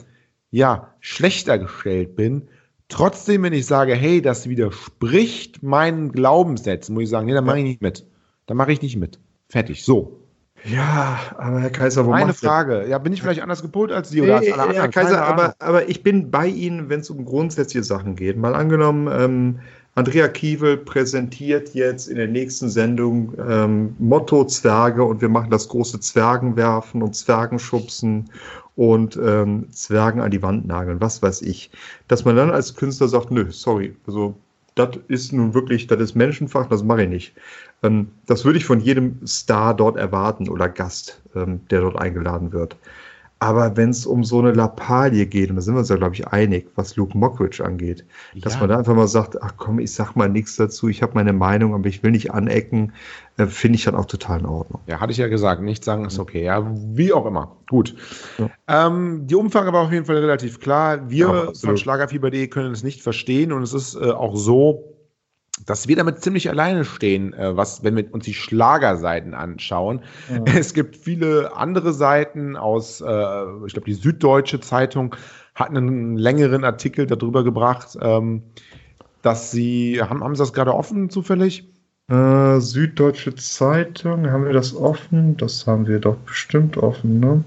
S2: ja, schlechter gestellt bin, trotzdem, wenn ich sage, hey, das widerspricht meinen Glaubenssätzen, muss ich sagen, nee, da mache ich nicht mit. Da mache ich nicht mit. Fertig. So.
S3: ja, aber Herr Kaiser, wo
S2: Meine Frage. Ja, bin ich vielleicht anders gepolt als Sie oder als
S3: Nee,
S2: alle anderen?
S3: Herr Kaiser, aber, aber ich bin bei Ihnen, wenn es um grundsätzliche Sachen geht. Mal angenommen, ähm, Andrea Kiewel präsentiert jetzt in der nächsten Sendung ähm, Motto Zwerge und wir machen das große Zwergenwerfen und Zwergenschubsen und ähm, Zwergen an die Wand nageln, was weiß ich. Dass man dann als Künstler sagt, nö, sorry, also das ist nun wirklich, das ist Menschenfach, das mache ich nicht. Ähm, das würde ich von jedem Star dort erwarten oder Gast, ähm, der dort eingeladen wird. Aber wenn es um so eine Lappalie geht, und da sind wir uns ja, glaube ich, einig, was Luke Mockridge angeht, dass
S2: Ja.
S3: man da einfach mal sagt, ach komm, ich sag mal nichts dazu, ich habe meine Meinung, aber ich will nicht anecken, äh, finde ich dann auch total in Ordnung.
S2: Ja, hatte ich ja gesagt, nicht sagen ist okay. Ja, wie auch immer. Gut.
S3: Ja.
S2: Ähm, die Umfrage war auf jeden Fall relativ klar. Wir
S3: Ja,
S2: von. Schlagerfieber.de können es nicht verstehen und es ist äh, auch so, dass wir damit ziemlich alleine stehen, äh, was, wenn wir uns die Schlagerseiten anschauen. Es gibt viele andere Seiten aus, äh, ich glaube, die Süddeutsche Zeitung hat einen längeren Artikel darüber gebracht, ähm, dass sie, haben, haben sie das gerade offen zufällig?
S3: Äh, Süddeutsche Zeitung, haben wir das offen? Das haben wir doch bestimmt offen, ne?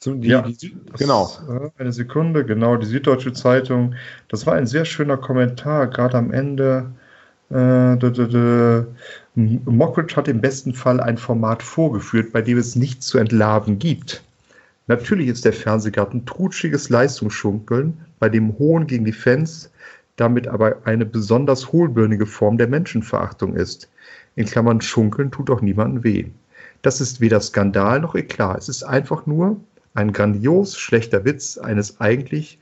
S2: Zum- Die,
S3: Ja.
S2: die, genau.
S3: äh, Eine Sekunde, genau, die Süddeutsche Zeitung. Das war ein sehr schöner Kommentar, gerade am Ende. Äh, d- d- d- Mockridge hat im besten Fall ein Format vorgeführt, bei dem es nichts zu entlarven gibt. Natürlich ist der Fernsehgarten trutschiges Leistungsschunkeln, bei dem Hohn gegen die Fans damit aber eine besonders hohlbirnige Form der Menschenverachtung ist. In Klammern Schunkeln tut auch niemandem weh. Das ist weder Skandal noch Eklat. Es ist einfach nur ein grandios schlechter Witz eines eigentlich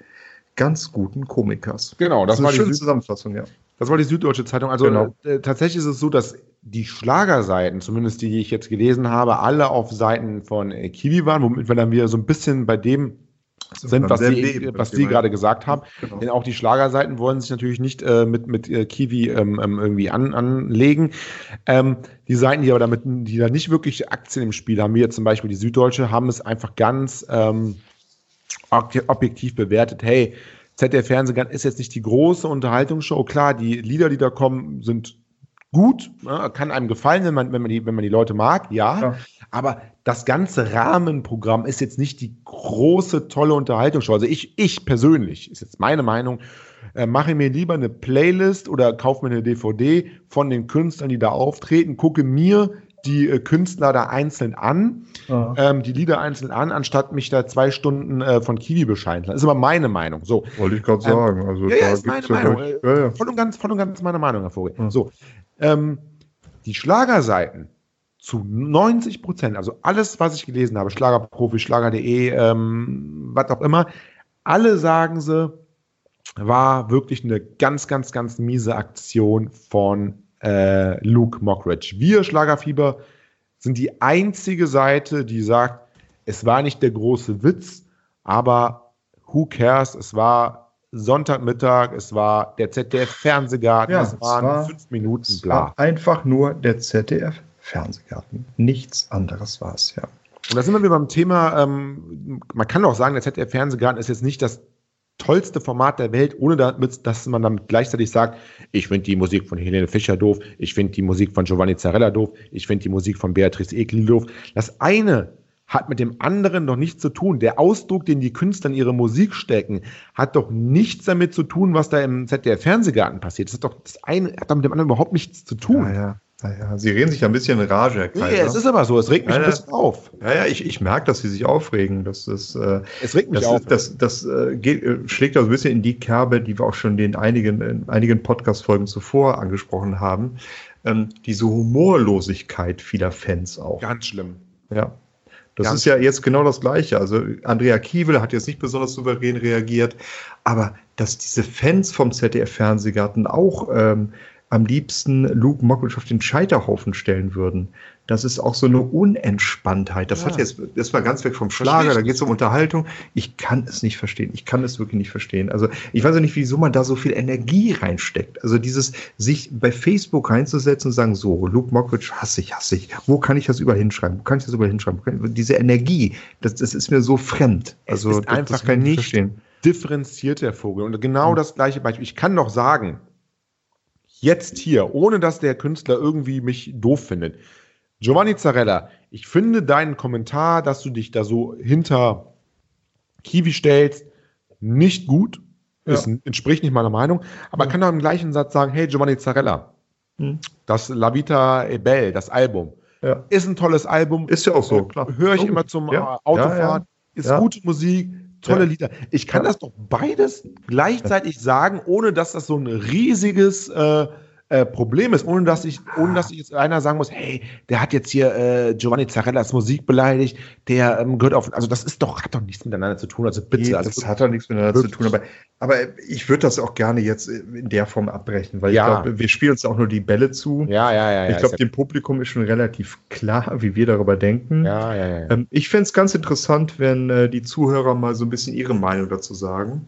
S3: ganz guten Komikers.
S2: Genau, das,
S3: Das
S2: war die
S3: schöne
S2: Süd
S3: Zusammenfassung, ja.
S2: Das war die Süddeutsche Zeitung. Also
S3: Genau.
S2: äh, tatsächlich ist es so, dass die Schlagerseiten, zumindest die, die ich jetzt gelesen habe, alle auf Seiten von äh, Kiwi waren, womit wir dann wieder so ein bisschen bei dem sind, was Sie,
S3: Leben,
S2: was
S3: wir
S2: gerade gesagt haben.
S3: Genau.
S2: Denn auch die Schlagerseiten wollen sich natürlich nicht äh, mit, mit äh, Kiwi ähm, ähm, irgendwie an, anlegen. Ähm, die Seiten, die aber damit, die da nicht wirklich Aktien im Spiel haben, wie jetzt zum Beispiel die Süddeutsche, haben es einfach ganz ähm, ob- objektiv bewertet. Hey, ZDF Fernsehgarten ist jetzt nicht die große Unterhaltungsshow. Klar, die Lieder, die da kommen, sind gut, ne, kann einem gefallen, wenn man, wenn man, die, wenn man die Leute mag, ja.
S3: Ja.
S2: Aber das ganze Rahmenprogramm ist jetzt nicht die große, tolle Unterhaltungsshow. Also ich, ich persönlich, ist jetzt meine Meinung, äh, mache mir lieber eine Playlist oder kaufe mir eine DVD von den Künstlern, die da auftreten, gucke mir die äh, Künstler da einzeln an,
S3: Ja.
S2: ähm, die Lieder einzeln an, anstatt mich da zwei Stunden äh, von Kiwi bescheiden zu lassen. Ist aber meine Meinung. So.
S3: Wollte ich gerade
S2: Ähm,
S3: sagen. Also
S2: Ja, ja, ist meine Meinung. Äh,
S3: ja, ja.
S2: Voll und ganz, voll und ganz meine Meinung, Herr Vogel.
S3: Ja.
S2: So, ähm, die Schlagerseiten zu 90 Prozent, also alles, was ich gelesen habe, Schlagerprofi, Schlager.de, ähm, was auch immer, alle sagen sie, war wirklich eine ganz, ganz, ganz miese Aktion von äh, Luke Mockridge. Wir, Schlagerfieber, sind die einzige Seite, die sagt, es war nicht der große Witz, aber who cares? Es war Sonntagmittag, es war der ZDF-Fernsehgarten,
S3: Ja,
S2: es
S3: es
S2: waren
S3: war-
S2: fünf Minuten,
S3: Es
S2: bla.
S3: war einfach nur der ZDF-Fernsehgarten. Nichts anderes war es, ja.
S2: Und da sind wir wieder beim Thema, ähm, man kann doch sagen, der ZDF-Fernsehgarten ist jetzt nicht das tollste Format der Welt, ohne damit, dass man damit gleichzeitig sagt, ich finde die Musik von Helene Fischer doof, ich finde die Musik von Giovanni Zarella doof, ich finde die Musik von Beatrice Egli doof. Das eine hat mit dem anderen doch nichts zu tun. Der Ausdruck, den die Künstler in ihre Musik stecken, hat doch nichts damit zu tun, was da im ZDF-Fernsehgarten passiert. Das, ist doch das eine hat doch mit dem anderen überhaupt nichts zu tun.
S3: Ja, ja. Naja, Sie reden sich ein bisschen in Rage, Herr Kaiser.
S2: Nee, es ist aber so, es regt mich
S3: Ja,
S2: ein
S3: ja.
S2: bisschen auf.
S3: Ja, ja, ich, ich merke, dass sie sich aufregen. Das ist, äh,
S2: Es regt mich
S3: das,
S2: auf.
S3: ist, das, das äh, geht, äh, schlägt auch ein bisschen in die Kerbe, die wir auch schon in einigen, in einigen Podcast-Folgen zuvor angesprochen haben. Ähm, diese Humorlosigkeit vieler Fans auch.
S2: Ganz schlimm.
S3: Ja. Das
S2: Ganz
S3: ist ja jetzt genau das Gleiche. Also Andrea Kiewel hat jetzt nicht besonders souverän reagiert, aber dass diese Fans vom ZDF-Fernsehgarten auch ähm, am liebsten Luke Mockridge auf den Scheiterhaufen stellen würden. Das ist auch so eine Unentspanntheit. Das
S2: Ja.
S3: hat jetzt, das war ganz weg vom Schlager, da geht es um Unterhaltung. Ich kann es nicht verstehen. Ich kann es wirklich nicht verstehen. Also ich weiß auch nicht, wieso man da so viel Energie reinsteckt. Also dieses, sich bei Facebook reinzusetzen und sagen, so, Luke Mockridge hasse ich, hasse ich. Wo kann ich das überall hinschreiben? Wo kann ich das überall hinschreiben? Diese Energie, das, das ist mir so fremd. Also das-
S2: einfach
S3: das kann ich
S2: nicht
S3: verstehen.
S2: differenziert, der Vogel. Und genau das gleiche Beispiel. Ich kann doch sagen, jetzt hier, ohne dass der Künstler irgendwie mich doof findet. Giovanni Zarella, ich finde deinen Kommentar, dass du dich da so hinter Kiwi stellst, nicht gut.
S3: Ja.
S2: Es entspricht nicht meiner Meinung. Aber
S3: Ja.
S2: kann doch im gleichen Satz sagen, hey Giovanni Zarella,
S3: Hm.
S2: das La Vita e Belle, das Album,
S3: Ja.
S2: ist ein tolles Album.
S3: Ist ja auch so, klar.
S2: Höre ich
S3: Logisch.
S2: immer zum Autofahren. Ist gute Musik, tolle
S3: Ja.
S2: Lieder. Ich kann das doch beides gleichzeitig sagen, ohne dass das so ein riesiges äh, äh, Problem ist, ohne dass ich, ohne dass ich jetzt einer sagen muss, hey, der hat jetzt hier äh, Giovanni Zarellas Musik beleidigt, der ähm, gehört auf, also das ist doch, hat doch nichts miteinander zu tun, also bitte.
S3: Nee,
S2: also,
S3: das hat doch nichts miteinander
S2: wirklich.
S3: zu tun. Aber, aber ich würde das auch gerne jetzt in der Form abbrechen, weil
S2: Ja.
S3: ich glaube, wir spielen uns auch nur die Bälle zu.
S2: ja, ja, ja.
S3: ich glaube, dem Publikum ist schon relativ klar, wie wir darüber denken.
S2: ja, ja, ja, ja.
S3: Ähm, ich fände es ganz interessant, wenn äh, die Zuhörer mal so ein bisschen ihre Meinung dazu sagen.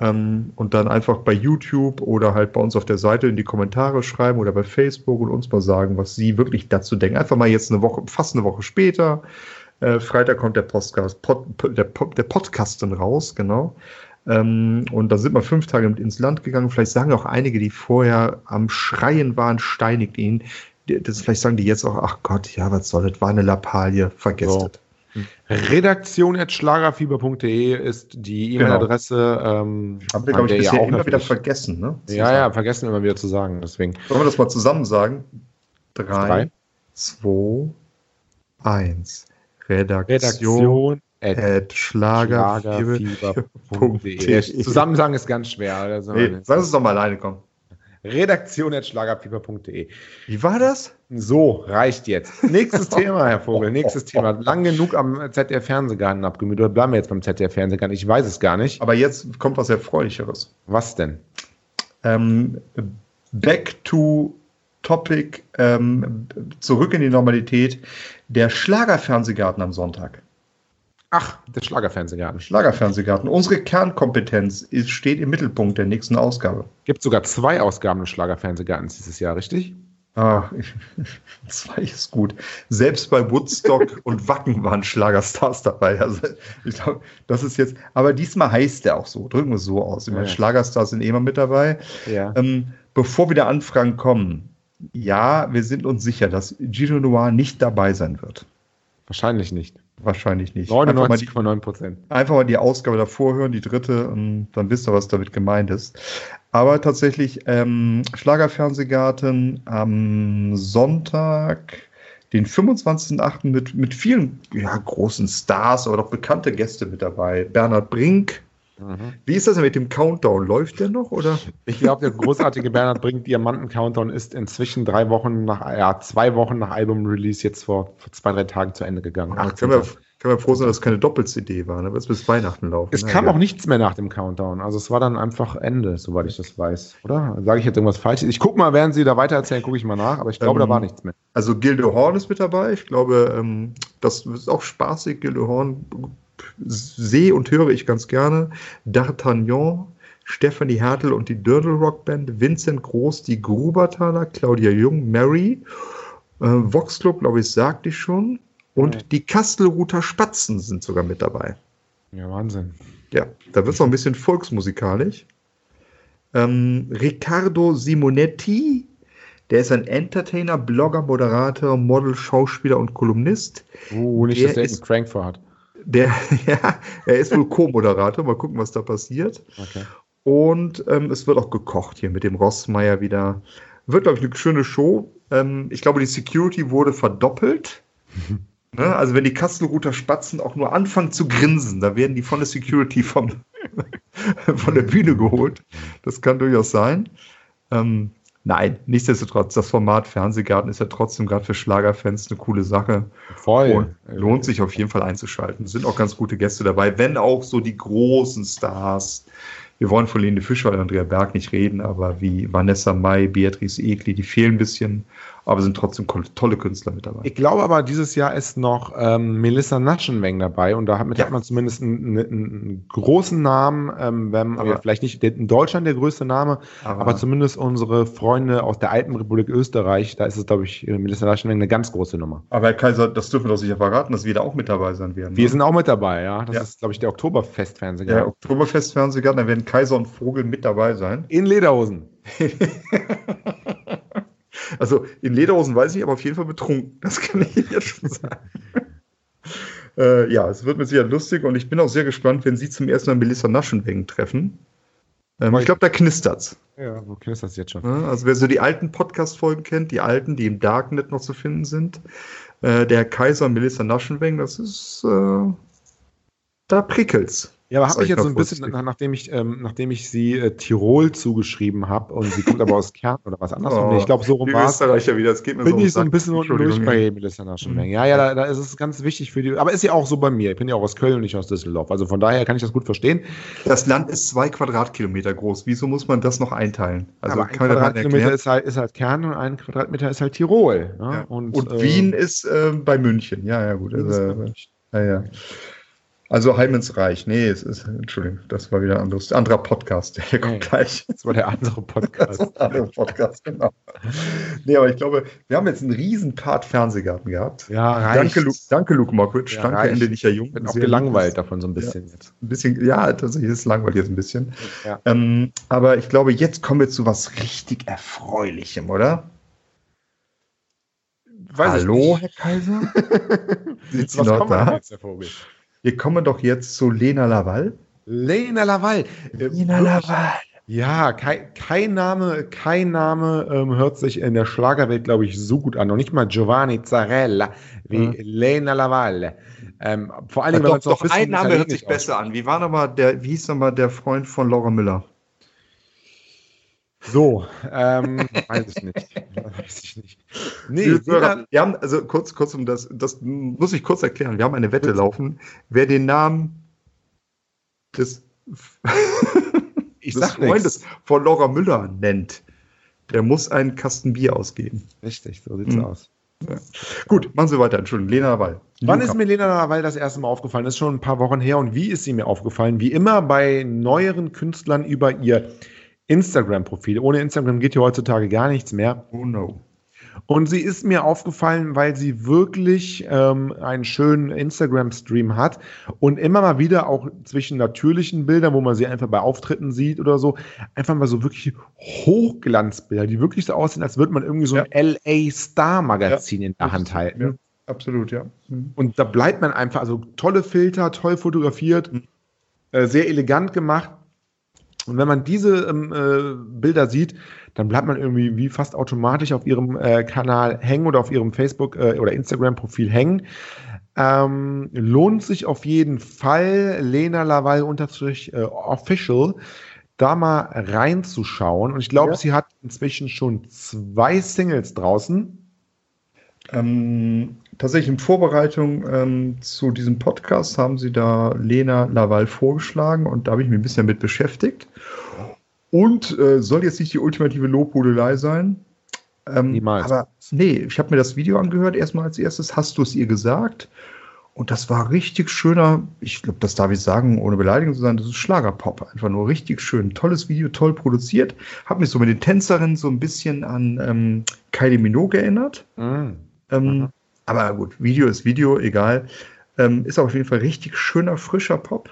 S3: Ähm, und dann einfach bei YouTube oder halt bei uns auf der Seite in die Kommentare schreiben oder bei Facebook und uns mal sagen, was sie wirklich dazu denken. Einfach mal jetzt eine Woche, fast eine Woche später. Äh, Freitag kommt der Podcast, Pod, der, der Podcast dann raus, genau. Ähm, und da sind wir fünf Tage mit ins Land gegangen. Vielleicht sagen auch einige, die vorher am Schreien waren, steinigt ihn. Das, vielleicht sagen die jetzt auch, ach Gott, ja, was soll das? War eine Lappalie, vergesst
S2: So.
S3: es.
S2: Redaktion.schlagerfieber.de ist die E-Mail-Adresse. Ähm,
S3: Haben wir, glaube ich, bisher immer
S2: öffentlich-
S3: wieder vergessen, ne?
S2: Ja, ja, vergessen immer wieder zu sagen. Deswegen.
S3: Sollen wir das mal zusammen sagen?
S2: Drei.
S3: Drei, zwei, eins. Redaktion,
S2: Redaktion Schlagerfieber.de. Zusammen sagen ist ganz schwer. Also
S3: Nee, sag es doch mal alleine, komm.
S2: Redaktion.schlagerfieber.de.
S3: Wie war das?
S2: So, reicht jetzt. Nächstes Thema, Herr Vogel, nächstes Thema. Lang genug am ZDF-Fernsehgarten abgemüht. Oder bleiben wir jetzt beim ZDF-Fernsehgarten? Ich weiß es gar nicht.
S3: Aber jetzt kommt was Erfreulicheres.
S2: Was denn?
S3: Ähm, back to topic, ähm, zurück in die Normalität. Der Schlagerfernsehgarten am Sonntag.
S2: Ach, der Schlagerfernsehgarten.
S3: Schlagerfernsehgarten. Unsere Kernkompetenz ist, steht im Mittelpunkt der nächsten Ausgabe.
S2: Gibt sogar zwei Ausgaben des Schlagerfernsehgartens dieses Jahr, richtig?
S3: Ah, zwei ist gut. Selbst bei Woodstock und Wacken waren Schlagerstars dabei. Also ich glaube, das ist jetzt. Aber diesmal heißt der auch so. Drücken wir es so aus. Ich meine,
S2: Ja.
S3: Schlagerstars sind eh immer mit dabei.
S2: Ja.
S3: Ähm, bevor wieder Anfragen kommen, ja, wir sind uns sicher, dass Gino Noir nicht dabei sein wird.
S2: Wahrscheinlich nicht.
S3: Wahrscheinlich nicht. Einfach mal, die,
S2: 99,9 Prozent.
S3: einfach mal die Ausgabe davor hören, die dritte, und dann wisst ihr, was damit gemeint ist. Aber tatsächlich, ähm, Schlagerfernsehgarten am Sonntag, den 25.08. mit, mit vielen ja, großen Stars, aber doch bekannte Gäste mit dabei. Bernhard Brink. Wie ist das denn mit dem Countdown? Läuft der noch oder?
S2: Ich glaube, der großartige Bernhard Brink Diamanten Countdown ist inzwischen drei Wochen nach, ja, zwei Wochen nach Album-Release jetzt vor, vor zwei, drei Tagen zu Ende gegangen.
S3: Ach, können wir, können wir froh sein, dass es keine Doppel-CD war, ne? Es bis Weihnachten laufen.
S2: Es
S3: Na,
S2: kam
S3: ja.
S2: auch nichts mehr nach dem Countdown. Also es war dann einfach Ende, soweit ich das weiß. Oder? Sage ich jetzt irgendwas Falsches? Ich gucke mal, während Sie da weitererzählen, gucke ich mal nach, aber ich glaube,
S3: Ähm,
S2: da war nichts mehr.
S3: Also Gilde Horn ist mit dabei. Ich glaube, ähm, das ist auch spaßig. Gilde Horn sehe und höre ich ganz gerne. D'Artagnan, Stephanie Hertel und die Dirtle Rock Band, Vincent Groß, die Grubertaler, Claudia Jung, Mary, äh, Vox Club, glaube ich, sagte ich schon. Und
S2: Ja.
S3: die Kastelruther Spatzen sind sogar mit dabei.
S2: Ja, Wahnsinn.
S3: Ja, da wird es noch ein bisschen volksmusikalisch. Ähm, Riccardo Simonetti, der ist ein Entertainer, Blogger, Moderator, Model, Schauspieler und Kolumnist.
S2: Uh, nicht,
S3: Der
S2: dass der
S3: ist-
S2: einen Crank vorhat.
S3: Der, ja, er ist wohl Co-Moderator. Mal gucken, was da passiert.
S2: Okay.
S3: Und ähm, es wird auch gekocht hier mit dem Rossmeier wieder. Wird, glaube ich, eine schöne Show. Ähm, ich glaube, die Security wurde verdoppelt. ne? Also wenn die Kastelruther Spatzen auch nur anfangen zu grinsen, da werden die von der Security vom, von der Bühne geholt. Das kann durchaus sein. Ähm, nein, nichtsdestotrotz, das Format Fernsehgarten ist ja trotzdem gerade für Schlagerfans eine coole Sache.
S2: Voll.
S3: Und lohnt sich auf jeden Fall einzuschalten. Es sind auch ganz gute Gäste dabei, wenn auch so die großen Stars. Wir wollen von Lene Fischer und Andrea Berg nicht reden, aber wie Vanessa Mai, Beatrice Egli, die fehlen ein bisschen, aber sind trotzdem tolle Künstler mit dabei.
S2: Ich glaube aber, dieses Jahr ist noch ähm, Melissa Naschenweng dabei und damit
S3: Ja.
S2: hat man zumindest einen, einen, großen Namen, ähm, wenn,
S3: Aber-
S2: vielleicht nicht in Deutschland der größte Name,
S3: Aber-
S2: aber, zumindest unsere Freunde aus der alten Republik Österreich, da ist es, glaube ich, äh, Melissa Naschenweng eine ganz große Nummer.
S3: Aber Herr Kaiser, das dürfen wir doch sicher verraten, dass wir da auch mit dabei sein werden.
S2: Wir
S3: ne?
S2: sind auch mit dabei, ja. Das
S3: Ja.
S2: ist, glaube ich, der Oktoberfest-Fernsehen.
S3: ja, Oktoberfest Fernsehgarten, da werden Kaiser und Vogel mit dabei sein.
S2: In Lederhosen.
S3: Also in Lederhosen weiß ich, aber auf jeden Fall betrunken. Das kann ich Ihnen jetzt schon sagen. äh, ja, es wird mit Sicherheit lustig und ich bin auch sehr gespannt, wenn Sie zum ersten Mal Melissa Naschenweng treffen. Ähm, ich glaube, da knistert's.
S2: Ja, wo das jetzt schon?
S3: Also wer so die alten Podcast-Folgen kennt, die alten, die im Darknet noch zu finden sind, äh, der Kaiser und Melissa Naschenweng, das ist, äh, da prickelt's.
S2: Ja, aber habe ich jetzt so ein bisschen, nach, nachdem ich, ähm, nachdem ich sie äh, Tirol zugeschrieben habe und sie kommt aber aus Kärnten oder was anderes.
S3: Oh,
S2: ich glaube, so rum war es.
S3: Wieder, das geht mir
S2: Bin
S3: so
S2: ich so ein bisschen unten durch bei Melissa Naschenweng. Ja, ja, da, da ist es ganz wichtig für die. Aber ist ja auch so bei mir. Ich bin ja auch aus Köln und nicht aus Düsseldorf. Also von daher kann ich das gut verstehen.
S3: Das Land ist zwei Quadratkilometer groß. Wieso muss man das noch einteilen? Also
S2: aber ein Quadratkilometer ist halt, ist halt Kärnten und ein Quadratmeter ist halt Tirol. Ne?
S3: Ja.
S2: Und,
S3: Und,
S2: äh,
S3: Wien ist äh, bei München. Ja, ja, gut. Also, ja, ja. Also Heim ins Reich. Nee, es ist, Entschuldigung, das war wieder ein anderes, anderer Podcast. Der kommt
S2: Nee.
S3: gleich.
S2: Das war der andere Podcast.
S3: Das war ein anderer Podcast, genau. Nee, aber ich glaube, wir haben jetzt einen riesen Part Fernsehgarten gehabt.
S2: Ja, reicht.
S3: Danke, Luke, danke, Luke Mockridge.
S2: Ja,
S3: danke,
S2: reicht.
S3: Ende nicht jung.
S2: Ich bin auch gelangweilt
S3: lieb.
S2: davon so ein bisschen jetzt.
S3: Ein bisschen, ja, tatsächlich ist es langweilig jetzt ein bisschen.
S2: Ja.
S3: Ähm, aber ich glaube, jetzt kommen wir zu was richtig Erfreulichem, oder?
S2: Weiß
S3: Hallo. Herr Kaiser? Sind Sie
S2: Was
S3: noch
S2: kommt
S3: da?
S2: jetzt, der Vogel?
S3: Wir kommen doch jetzt zu Lena Laval.
S2: Lena Laval. Äh,
S3: Lena Laval.
S2: Ja, kein, kein Name, kein Name ähm, hört sich in der Schlagerwelt, glaube ich, so gut an. Noch nicht mal Giovanni Zarella wie
S3: Ja.
S2: Lena Laval. Ähm, vor allen
S3: Ja,
S2: Dingen, wenn
S3: doch,
S2: es noch
S3: doch
S2: ein
S3: Name hört sich besser an. Wie war nochmal der, wie hieß nochmal der Freund von Laura Müller?
S2: So, ähm, weiß ich nicht. Weiß ich nicht. Nee, Lena,
S3: wir haben, also kurz, kurz um das, das muss ich kurz erklären. Wir haben eine Wette laufen. Wer den Namen des,
S2: ich
S3: des
S2: sag
S3: Freundes
S2: nichts.
S3: von Laura Müller nennt, der muss einen Kasten Bier ausgeben.
S2: Richtig, so sieht's
S3: Mhm.
S2: aus.
S3: Gut, machen Sie weiter. Entschuldigung, Lena Laval.
S2: Wann ist mir Lena Laval das erste Mal aufgefallen? Das ist schon ein paar Wochen her. Und wie ist sie mir aufgefallen? Wie immer bei neueren Künstlern über ihr Instagram-Profil. Ohne Instagram geht ja heutzutage gar nichts mehr.
S3: Oh no.
S2: Und sie ist mir aufgefallen, weil sie wirklich ähm, einen schönen Instagram-Stream hat und immer mal wieder auch zwischen natürlichen Bildern, wo man sie einfach bei Auftritten sieht oder so, einfach mal so wirklich Hochglanzbilder, die wirklich so aussehen, als würde man irgendwie so ein LA Star-Magazin in der Hand halten.
S3: Ja, absolut, ja. Mhm.
S2: Und da bleibt man einfach, also tolle Filter, toll fotografiert,
S3: Mhm.
S2: äh, sehr elegant gemacht. Und wenn man diese ähm, äh, Bilder sieht, dann bleibt man irgendwie wie fast automatisch auf ihrem äh, Kanal hängen oder auf ihrem Facebook- äh, oder Instagram-Profil hängen. Ähm, lohnt sich auf jeden Fall, Lena Laval unterstrich äh, official, da mal reinzuschauen. Und ich glaube,
S3: Ja.
S2: sie hat inzwischen schon zwei Singles draußen.
S3: Ähm, tatsächlich in Vorbereitung ähm, zu diesem Podcast haben sie da Lena Laval vorgeschlagen und da habe ich mich ein bisschen mit beschäftigt. Und äh, soll jetzt nicht die ultimative Lobhudelei sein. Ähm,
S2: Niemals.
S3: Aber nee, ich habe mir das Video angehört, erstmal als erstes. Hast du es ihr gesagt? Und das war richtig schöner, ich glaube, das darf ich sagen, ohne beleidigend zu sein, das ist Schlagerpop. Einfach nur richtig schön. Tolles Video, toll produziert. Hat mich so mit den Tänzerinnen so ein bisschen an ähm, Kylie Minogue erinnert. Ähm,
S2: Mhm.
S3: Aber gut, Video ist Video, egal. Ähm, ist auf jeden Fall richtig schöner, frischer Pop.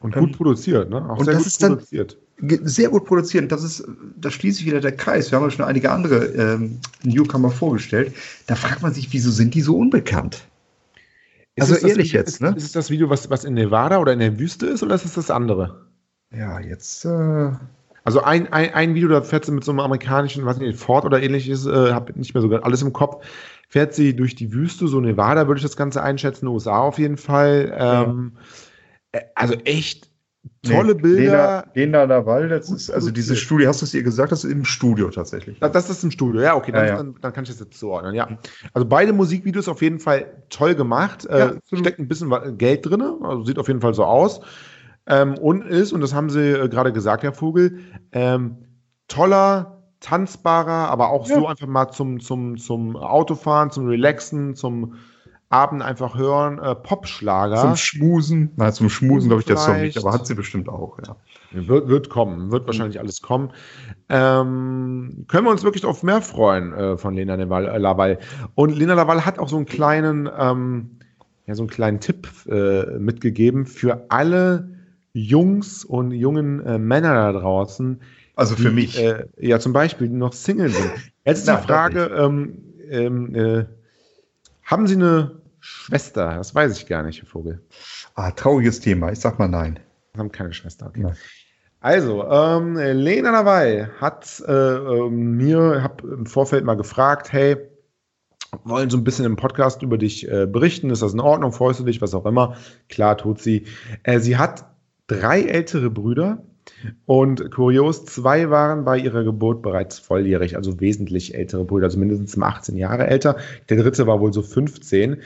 S2: Und
S3: Ähm,
S2: gut produziert, ne? Auch
S3: und
S2: sehr
S3: das
S2: gut
S3: ist
S2: produziert.
S3: Sehr gut produziert. Das ist, da schließt sich wieder der Kreis. Wir haben ja schon einige andere ähm, Newcomer vorgestellt. Da fragt man sich, wieso sind die so unbekannt?
S2: Ist
S3: Also ehrlich
S2: Video,
S3: jetzt,
S2: ist,
S3: ne?
S2: Ist es das Video, was, was in Nevada oder in der Wüste ist, oder ist es das andere?
S3: Ja, jetzt. Äh,
S2: Also ein, ein, ein Video, da fährt sie mit so einem amerikanischen, weiß nicht, Ford oder ähnliches, äh, hab nicht mehr so alles im Kopf, fährt sie durch die Wüste, so Nevada würde ich das Ganze einschätzen, USA auf jeden Fall. Ähm, äh, Also echt tolle
S3: Nee,
S2: Bilder.
S3: Lena, Lena Laval, das ist, also diese. Studie, hast du es ihr gesagt, das ist im Studio tatsächlich.
S2: Das, das ist im Studio, ja, okay, dann,
S3: Ja, ja.
S2: Dann, dann kann ich das jetzt zuordnen, ja. Also beide Musikvideos auf jeden Fall toll gemacht.
S3: Ja,
S2: Äh, steckt ein bisschen Geld drin, also sieht auf jeden Fall so aus. Ähm, und ist, und das haben sie äh, gerade gesagt, Herr Vogel, ähm, toller, tanzbarer, aber auch so einfach mal zum, zum, zum Autofahren, zum Relaxen, zum Abend einfach hören, äh, Popschlager.
S3: Zum Schmusen. Nein, zum Schmusen glaube ich der Song nicht, aber hat sie bestimmt auch, ja.
S2: Wird, wird kommen, wird wahrscheinlich alles kommen. Ähm, können wir uns wirklich auf mehr freuen äh, von Lena Laval, äh, Laval. Und Lena Laval hat auch so einen kleinen, ähm, ja, so einen kleinen Tipp äh, mitgegeben für alle Jungs und jungen äh, Männer da draußen.
S3: Also für
S2: die,
S3: mich.
S2: Äh, ja, zum Beispiel, die noch Single sind. Jetzt ist die Frage, ähm, ähm, äh, haben Sie eine Schwester? Das weiß ich gar nicht, Herr Vogel.
S3: ah, trauriges Thema. Ich sag mal nein.
S2: Wir haben keine Schwester. Okay.
S3: Nein.
S2: Also, ähm, Lena Laval hat äh, ähm, mir, hab im Vorfeld mal gefragt, hey, wollen so ein bisschen im Podcast über dich äh, berichten, ist das in Ordnung, freust du dich, was auch immer. Klar, tut sie. Äh, sie hat drei ältere Brüder und kurios, zwei waren bei ihrer Geburt bereits volljährig, also wesentlich ältere Brüder, also mindestens um 18 Jahre älter. Der dritte war wohl so 15.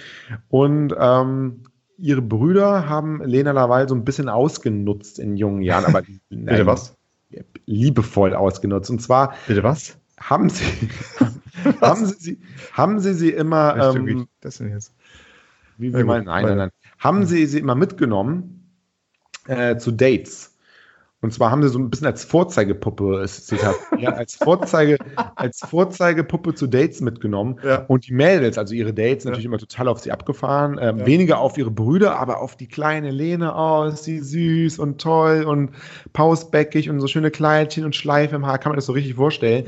S2: Und ähm, ihre Brüder haben Lena Laval so ein bisschen ausgenutzt in jungen Jahren, aber
S3: Bitte was?
S2: liebevoll ausgenutzt. Und zwar
S3: Bitte was?
S2: haben sie, haben sie, sie, haben sie sie immer, ähm,
S3: das denn jetzt?
S2: wie, wie
S3: gut,
S2: meinen, nein, nein, nein, haben sie sie immer mitgenommen äh, zu Dates. Und zwar haben sie so ein bisschen als Vorzeigepuppe, ist Zitat, ja, als Vorzeige, als Vorzeigepuppe zu Dates mitgenommen.
S3: Ja.
S2: Und die Mädels, also ihre Dates, natürlich immer total auf sie abgefahren. Ähm,
S3: Ja.
S2: Weniger auf ihre Brüder, aber auf die kleine Lene. Oh, ist sie süß und toll und pausbäckig und so schöne Kleidchen und Schleife im Haar. Kann man das so richtig vorstellen.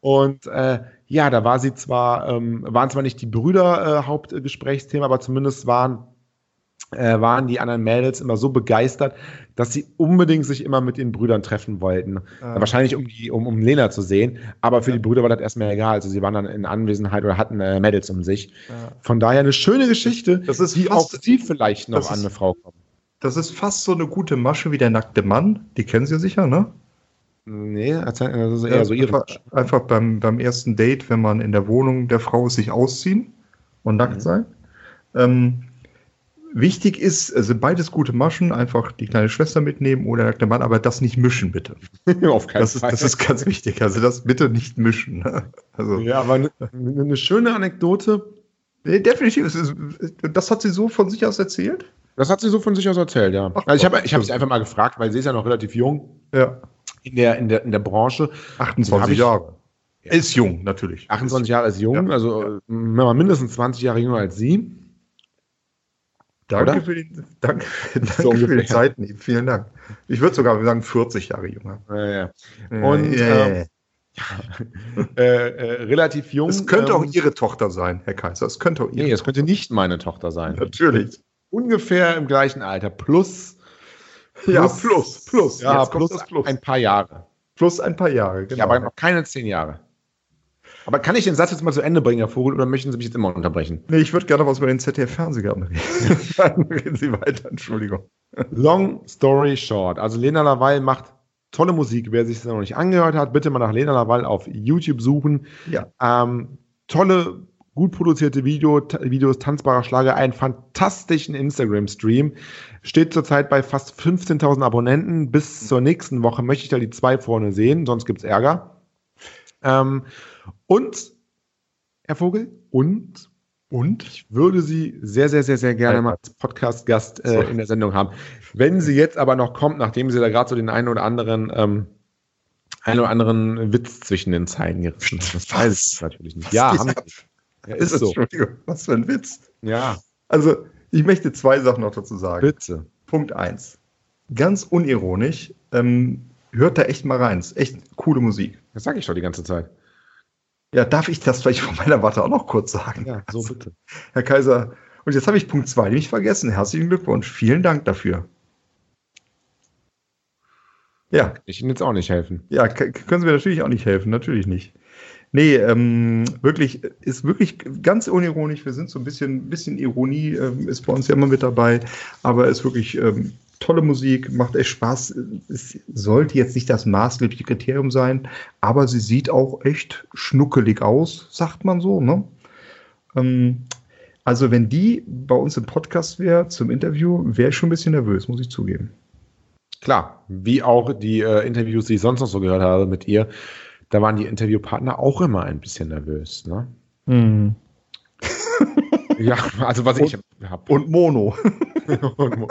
S2: Und äh, ja, da war sie zwar, ähm, waren zwar nicht die Brüder äh, Hauptgesprächsthema, aber zumindest waren, äh, waren die anderen Mädels immer so begeistert, dass sie unbedingt sich immer mit den Brüdern treffen wollten.
S3: Ah.
S2: Wahrscheinlich um, die, um, um Lena zu sehen, aber für die Brüder war das erstmal egal. Also sie waren dann in Anwesenheit oder hatten äh, Mädels um sich.
S3: Ja.
S2: Von daher eine schöne Geschichte,
S3: Das ist
S2: die auch
S3: fast-
S2: sie vielleicht noch an
S3: ist-
S2: eine Frau kommt.
S3: Das ist fast so eine gute Masche wie der nackte Mann. Die kennen Sie sicher, ne?
S2: Nee, erzähl- das ist eher so ihre.
S3: einfach, einfach beim, beim ersten Date, wenn man in der Wohnung der Frau ist, sich ausziehen und nackt
S2: Mhm.
S3: sein. Ähm, wichtig ist, also beides gute Maschen, einfach die kleine Schwester mitnehmen oder der nackte Mann, aber das nicht mischen, bitte.
S2: Auf keinen
S3: Das ist,
S2: Fall.
S3: das ist ganz wichtig. Also das bitte nicht mischen. ne? Also,
S2: ja, aber eine, eine schöne Anekdote.
S3: nee, definitiv. Es ist, das hat sie so von sich aus erzählt?
S2: Das hat sie so von sich aus erzählt, ja.
S3: Ach,
S2: also ich habe ich hab sie einfach mal gefragt, weil sie ist ja noch relativ jung
S3: Ja.
S2: in der, in der, in der Branche. Hab
S3: 28
S2: ich-
S3: Jahre. Ist jung, natürlich.
S2: 28 Jahre ist jung,
S3: Ja.
S2: also äh, wenn man mindestens 20 Jahre jünger als sie.
S3: Danke
S2: Oder?
S3: für den, danke, danke
S2: So
S3: für den Zeiten. Vielen Dank. Ich würde sogar sagen 40 Jahre jünger.
S2: Äh, ja.
S3: Ja,
S2: Und,
S3: ja,
S2: ähm, äh, äh, relativ jung.
S3: Es könnte auch
S2: ähm,
S3: Ihre Tochter sein, Herr Kaiser. Es könnte auch Ihre.
S2: Nee, es könnte nicht meine Tochter sein.
S3: Natürlich.
S2: Ungefähr im gleichen Alter. Plus.
S3: Ja, plus, plus.
S2: Ja, plus,
S3: Plus.
S2: ein paar Jahre.
S3: Plus ein paar Jahre, genau.
S2: Ja, aber noch keine zehn Jahre. Aber kann ich den Satz jetzt mal zu Ende bringen, Herr Vogel, oder möchten Sie mich jetzt immer unterbrechen?
S3: nee, ich würde gerne was über den ZDF-Fernsehgarten reden. Dann reden Sie weiter, Entschuldigung.
S2: Long story short. Also Lena Laval macht tolle Musik. Wer sich das noch nicht angehört hat, bitte mal nach Lena Laval auf YouTube suchen.
S3: Ja.
S2: Ähm, tolle, gut produzierte Video, Videos, tanzbarer Schlager, einen fantastischen Instagram-Stream. Steht zurzeit bei fast 15.000 Abonnenten. Bis zur nächsten Woche möchte ich da die zwei vorne sehen, sonst gibt's Ärger. Ähm, und, Herr Vogel, und
S3: Und?
S2: ich würde Sie sehr, sehr, sehr, sehr gerne mal als Podcast-Gast äh, in der Sendung haben. Wenn sie jetzt aber noch kommt, nachdem sie da gerade so den einen oder anderen, ähm, einen oder anderen Witz zwischen den Zeilen gerissen hat. Das weiß ich natürlich nicht. Ja, haben. Ja, ist so.
S3: Entschuldigung, was für ein Witz.
S2: Ja,
S3: Also, ich möchte zwei Sachen noch dazu sagen.
S2: bitte.
S3: Punkt eins. Ganz unironisch, ähm, hört da echt mal rein. Ist echt coole Musik.
S2: Das sage ich doch die ganze Zeit.
S3: Ja, darf ich das vielleicht von meiner Warte auch noch kurz sagen?
S2: Ja, so bitte.
S3: Herr Kaiser, und jetzt habe ich Punkt zwei nämlich vergessen. Herzlichen Glückwunsch. Vielen Dank dafür. Ja.
S2: Ich Ihnen jetzt auch nicht helfen.
S3: Ja, können Sie mir natürlich auch nicht helfen, natürlich nicht. Nee, ähm, wirklich, ist wirklich ganz unironisch. Wir sind so ein bisschen, bisschen Ironie ähm, ist bei uns ja immer mit dabei, aber ist wirklich ähm, tolle Musik, macht echt Spaß. Es sollte jetzt nicht das maßgebliche Kriterium sein, aber sie sieht auch echt schnuckelig aus, sagt man so, ne? Ähm, also, wenn die bei uns im Podcast wäre zum Interview, wäre ich schon ein bisschen nervös, muss ich zugeben.
S2: Klar, wie auch die äh, Interviews, die ich sonst noch so gehört habe mit ihr, da waren die Interviewpartner auch immer ein bisschen nervös. Ne?
S3: Mhm.
S2: ja, also was ich habe.
S3: Und Mono.
S2: und, Mo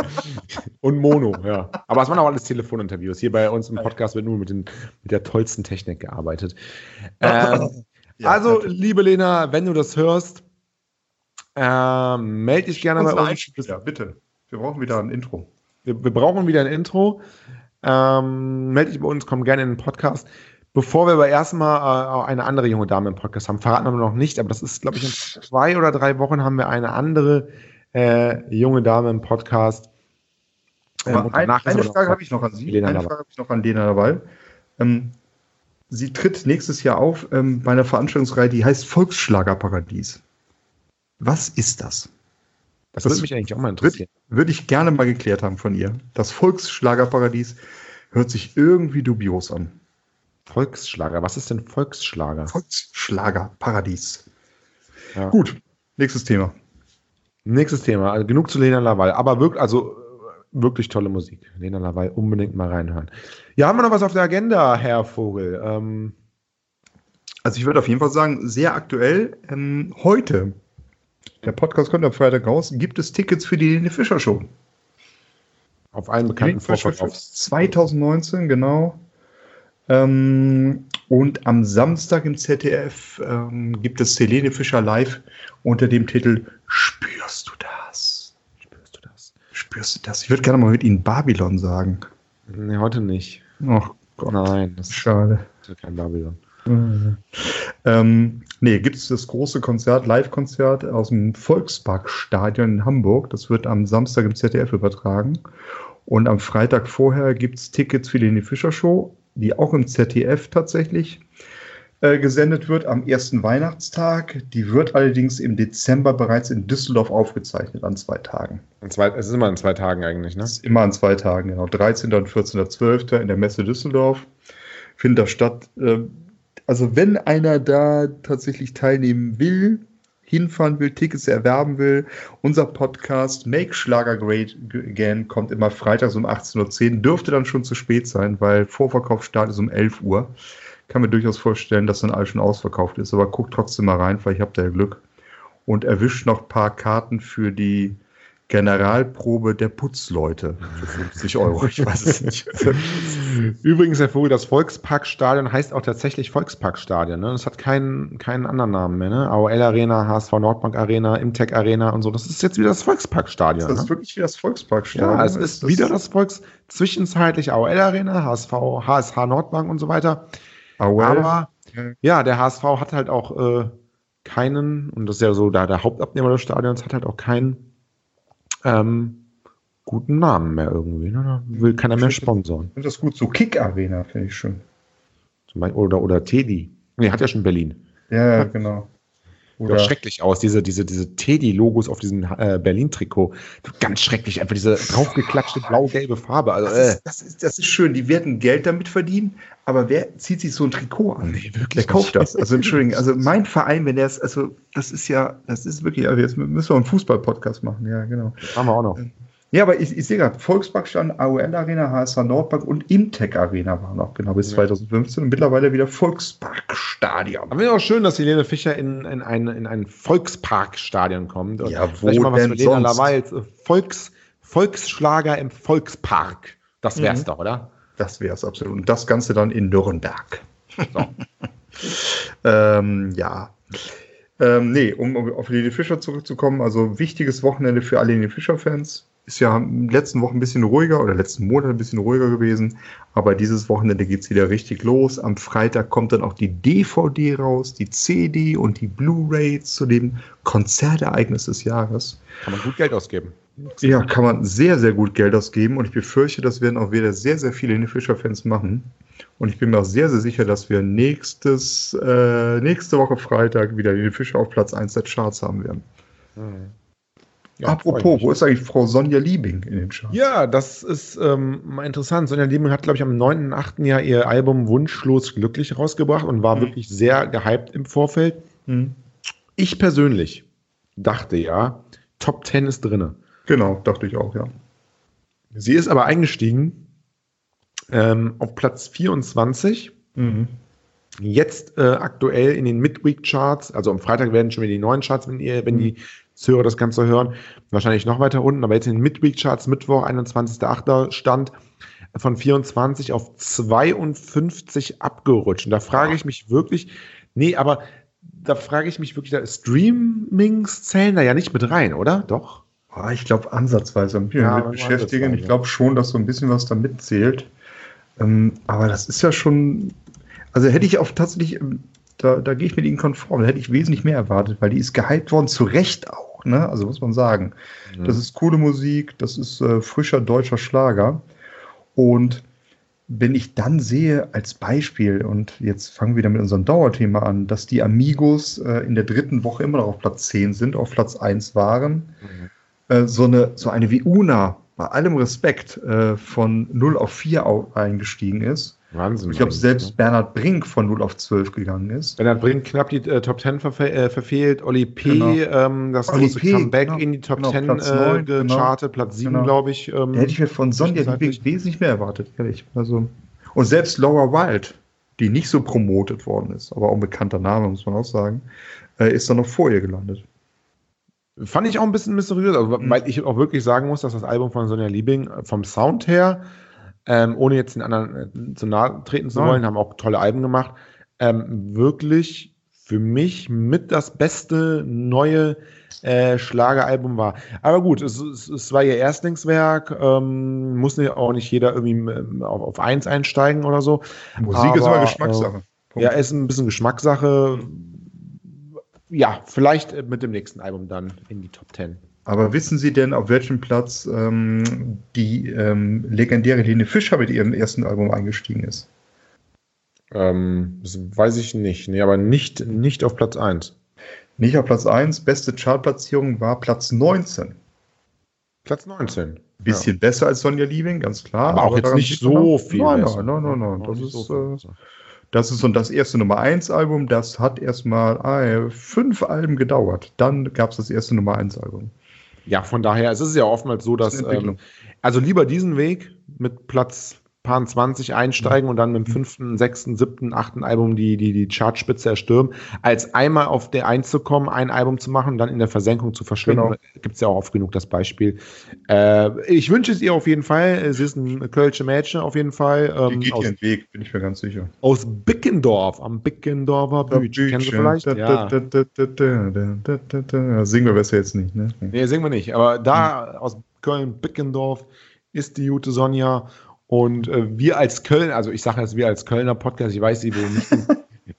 S2: und, Mono, ja. Aber es waren auch alles Telefoninterviews. Hier bei uns im Podcast wird nur mit, den, mit der tollsten Technik gearbeitet. Ähm, ja, also, natürlich. liebe Lena, wenn du das hörst, äh, melde dich gerne bei uns.
S3: Ja, bitte. Wir brauchen wieder ein Intro.
S2: Wir, wir brauchen wieder ein Intro. Ähm, melde dich bei uns, komm gerne in den Podcast. Bevor wir aber erstmal äh, eine andere junge Dame im Podcast haben, verraten wir noch nicht, aber das ist, glaube ich, in zwei oder drei Wochen haben wir eine andere äh, junge Dame im Podcast.
S3: Ähm, ein, eine Frage habe ich noch an Sie. Lena eine Frage habe ich noch an Lena dabei. Ähm, sie tritt nächstes Jahr auf ähm, bei einer Veranstaltungsreihe, die heißt Volksschlagerparadies. Was ist das?
S2: Das, das würde mich eigentlich auch mal interessieren.
S3: Würde, würde ich gerne mal geklärt haben von ihr. Das Volksschlagerparadies hört sich irgendwie dubios an.
S2: Volksschlager. Was ist denn Volksschlager?
S3: Volksschlager, Paradies. Ja. Gut, nächstes Thema.
S2: Nächstes Thema. Also genug zu Lena Laval. Aber wirklich, also wirklich tolle Musik. Lena Laval unbedingt mal reinhören. Ja, haben wir noch was auf der Agenda, Herr Vogel? Ähm,
S3: also ich würde auf jeden Fall sagen, sehr aktuell. Ähm, heute, der Podcast kommt am Freitag raus, gibt es Tickets für die Lene Fischer Show.
S2: Auf einen bekannten Vorverkauf.
S3: 2019, genau. Ähm, und am Samstag im ZDF ähm, gibt es Helene Fischer live unter dem Titel Spürst du das? Spürst du das? Spürst du das? Ich würde gerne mal mit Ihnen Babylon sagen.
S2: Nee, heute nicht.
S3: Ach Gott.
S2: Nein, das
S3: schade.
S2: ist kein Babylon.
S3: Mhm. Ähm, nee, gibt es das große Konzert, Live-Konzert aus dem Volksparkstadion in Hamburg. Das wird am Samstag im ZDF übertragen. Und am Freitag vorher gibt es Tickets für die Fischer Show die auch im ZDF tatsächlich äh, gesendet wird am ersten Weihnachtstag. Die wird allerdings im Dezember bereits in Düsseldorf aufgezeichnet an zwei Tagen.
S2: Zwei, es ist immer an zwei Tagen eigentlich, ne? Es
S3: ist immer an zwei Tagen, genau. 13. und 14.12. in der Messe Düsseldorf findet das statt. Äh, also wenn einer da tatsächlich teilnehmen will, hinfahren will, Tickets erwerben will. Unser Podcast Make Schlager Great Again kommt immer freitags um 18.10 Uhr. Dürfte dann schon zu spät sein, weil Vorverkaufsstart ist um 11 Uhr. Kann mir durchaus vorstellen, dass dann alles schon ausverkauft ist. Aber guckt trotzdem mal rein, weil ich habe da Glück. Und erwischt noch ein paar Karten für die Generalprobe der Putzleute für 50 Euro. Ich weiß es nicht.
S2: Übrigens, Herr Vogel, das Volksparkstadion heißt auch tatsächlich Volksparkstadion. Ne? Das hat keinen, keinen anderen Namen mehr. Ne? AOL Arena, HSV Nordbank Arena, Imtech Arena und so. Das ist jetzt wieder das Volksparkstadion.
S3: Das ist
S2: ne?
S3: wirklich wie das Volksparkstadion.
S2: Ja, es ist, ist wieder das Volks, zwischenzeitlich AOL Arena, HSV, HSH Nordbank und so weiter. AOL. Aber ja, der HSV hat halt auch äh, keinen, und das ist ja so da der Hauptabnehmer des Stadions, hat halt auch keinen ähm, guten Namen mehr irgendwie. Ne? Da will keiner mehr sponsoren.
S3: Finde das gut. So Kick Arena finde ich schön.
S2: Oder, oder Teddy. Nee, hat ja schon Berlin.
S3: Ja, genau.
S2: Oder Sieht schrecklich aus, diese, diese, diese Teddy-Logos auf diesem äh, Berlin-Trikot. Ganz schrecklich, einfach diese draufgeklatschte blau-gelbe Farbe. Also,
S3: das, ist, äh. das, ist, das ist schön, die werden Geld damit verdienen, aber wer zieht sich so ein Trikot an?
S2: Nee, wirklich.
S3: Wer kauft das? Also, Entschuldigung, also mein Verein, wenn der ist, also, das ist ja, das ist wirklich, also jetzt müssen wir einen Fußball-Podcast machen, ja, genau.
S2: Haben wir auch noch.
S3: Ja, aber ich, ich sehe gerade, Volksparkstand, AOL Arena, HSH Nordpark und Imtech Arena waren noch genau bis ja. 2015 und mittlerweile wieder Volksparkstadion.
S2: Aber ist auch schön, dass Helene Fischer in, in, ein, in ein Volksparkstadion kommt. Und
S3: ja, wo mal was denn Lena
S2: Lavalls Volks, Volksschlager im Volkspark. Das wär's mhm. doch, oder?
S3: Das wär's absolut. Und das Ganze dann in Nürnberg. So. ähm, ja. Ähm, nee, um auf Helene Fischer zurückzukommen, also wichtiges Wochenende für alle Helene Fischer-Fans ist ja in den letzten Wochen ein bisschen ruhiger oder letzten Monat ein bisschen ruhiger gewesen. Aber dieses Wochenende geht es wieder richtig los. Am Freitag kommt dann auch die DVD raus, die CD und die Blu-ray zu dem Konzertereignis des Jahres.
S2: Kann man gut Geld ausgeben.
S3: Ja, kann man sehr, sehr gut Geld ausgeben und ich befürchte, das werden auch wieder sehr, sehr viele Fischer-Fans machen. Und ich bin mir auch sehr, sehr sicher, dass wir nächstes, äh, nächste Woche Freitag wieder Helene Fischer auf Platz 1 der Charts haben werden.
S2: Ja,
S3: Apropos, wo ist eigentlich Frau Sonja Liebing in den Charts?
S2: Ja, das ist ähm, mal interessant. Sonja Liebing hat, glaube ich, am 9.8. Jahr ihr Album Wunschlos glücklich rausgebracht und war
S3: Mhm.
S2: wirklich sehr gehypt im Vorfeld.
S3: Hm.
S2: Ich persönlich dachte ja, Top 10 ist drinne.
S3: Genau, dachte ich auch, ja.
S2: Sie ist aber eingestiegen ähm, auf Platz 24.
S3: Mhm.
S2: Jetzt äh, aktuell in den Midweek-Charts, also am Freitag werden schon wieder die neuen Charts, wenn, ihr, wenn die Zuhörer das Ganze hören, wahrscheinlich noch weiter unten, aber jetzt in den Midweek-Charts, Mittwoch, 21.08. Stand von 24 auf 52 abgerutscht. Und da frage ich mich wirklich, nee, aber da frage ich mich wirklich, da Streamings zählen da ja nicht mit rein, oder? Doch?
S3: Ah, ich glaube, ansatzweise ein bisschen
S2: Ja, aber
S3: beschäftigen. Ich glaube schon, dass so ein bisschen was da mitzählt. Ähm, aber das ist ja schon. Also hätte ich auch tatsächlich, ähm, da, da gehe ich mit Ihnen konform, da hätte ich wesentlich mehr erwartet, weil die ist gehypt worden, zu Recht auch, ne? Also muss man sagen. Das ist coole Musik, das ist äh, frischer deutscher Schlager. Und wenn ich dann sehe, als Beispiel, und jetzt fangen wir wieder mit unserem Dauerthema an, dass die Amigos äh, in der dritten Woche immer noch auf Platz 10 sind, auf Platz 1 waren, äh, so, eine, so eine wie Una, bei allem Respekt, äh, von 0 auf 4 au- eingestiegen ist.
S2: Wahnsinn.
S3: Ich glaube, selbst? Bernhard Brink von 0 auf 12 gegangen ist.
S2: Bernhard Brink knapp die äh, Top 10 verfe äh, verfehlt. Oli P.
S3: Genau.
S2: Ähm, das
S3: Oli
S2: große
S3: P.,
S2: Comeback
S3: genau.
S2: in die Top
S3: Genau,
S2: 10
S3: Platz
S2: äh,
S3: neun, genau.
S2: gechartet, Platz 7,
S3: Genau.
S2: glaube ich. Ähm,
S3: hätte ich mir von Sonja. Liebing wesentlich mehr erwartet, ehrlich. Also, und selbst Laura Wild, die nicht so promotet worden ist, aber auch ein bekannter Name, muss man auch sagen, äh, ist dann noch vor ihr gelandet.
S2: Fand ich auch ein bisschen mysteriös, also,
S3: Mhm.
S2: weil ich auch wirklich sagen muss, dass das Album von Sonja Liebing äh, vom Sound her, ähm, ohne jetzt den anderen äh, zu nahe treten zu wollen, haben auch tolle Alben gemacht, ähm, wirklich für mich mit das beste neue äh, Schlageralbum war. Aber gut, es, es, es war ihr Erstlingswerk, ähm, muss nicht, auch nicht jeder irgendwie ähm, auf, auf eins einsteigen oder so.
S3: Musik ist
S2: Aber,
S3: immer Geschmackssache. Punkt.
S2: Ja, ist ein bisschen Geschmackssache. Ja, vielleicht äh, mit dem nächsten Album dann in die Top 10.
S3: Aber wissen Sie denn, auf welchem Platz ähm, die ähm, legendäre Helene Fischer mit ihrem ersten Album eingestiegen ist?
S2: Ähm, das weiß ich nicht. Nee, aber nicht, nicht auf Platz 1.
S3: Nicht auf Platz 1, beste Chartplatzierung war Platz 19.
S2: Platz 19.
S3: Bisschen besser als Sonja Liebing, ganz klar.
S2: Aber auch jetzt nicht so viel
S3: Nein, nein, nein, nein, nein. Das ist,
S2: so
S3: äh, das ist so das erste Nummer 1 Album. Das hat erstmal äh, fünf Alben gedauert. Dann gab es das erste Nummer 1 Album.
S2: Ja, von daher, es ist ja oftmals so, dass, ähm, also lieber diesen Weg mit Platz paar 20 einsteigen und dann mit dem fünften, sechsten, siebten, achten Album die, die, die Chartspitze erstürmen, als einmal auf der kommen, ein Album zu machen und dann in der Versenkung zu verschwinden.
S3: Genau.
S2: Gibt es ja auch oft genug das Beispiel. Äh, ich wünsche es ihr auf jeden Fall. Sie ist ein Kölsche Mädchen auf jeden Fall.
S3: Die
S2: Ähm,
S3: geht
S2: aus,
S3: ihren Weg, bin ich mir ganz sicher.
S2: aus Bickendorf, am Bickendorfer Beach. Kennen Sie vielleicht?
S3: Da,
S2: Ja.
S3: da, da, da, da, da, da, da, da. Singen wir besser jetzt nicht, ne?
S2: Nee, singen wir nicht. Aber da aus Köln-Bickendorf ist die gute Sonja. Und äh, wir als Köln, also ich sage jetzt wir als Kölner Podcast, ich weiß, sie wohl nicht. sind.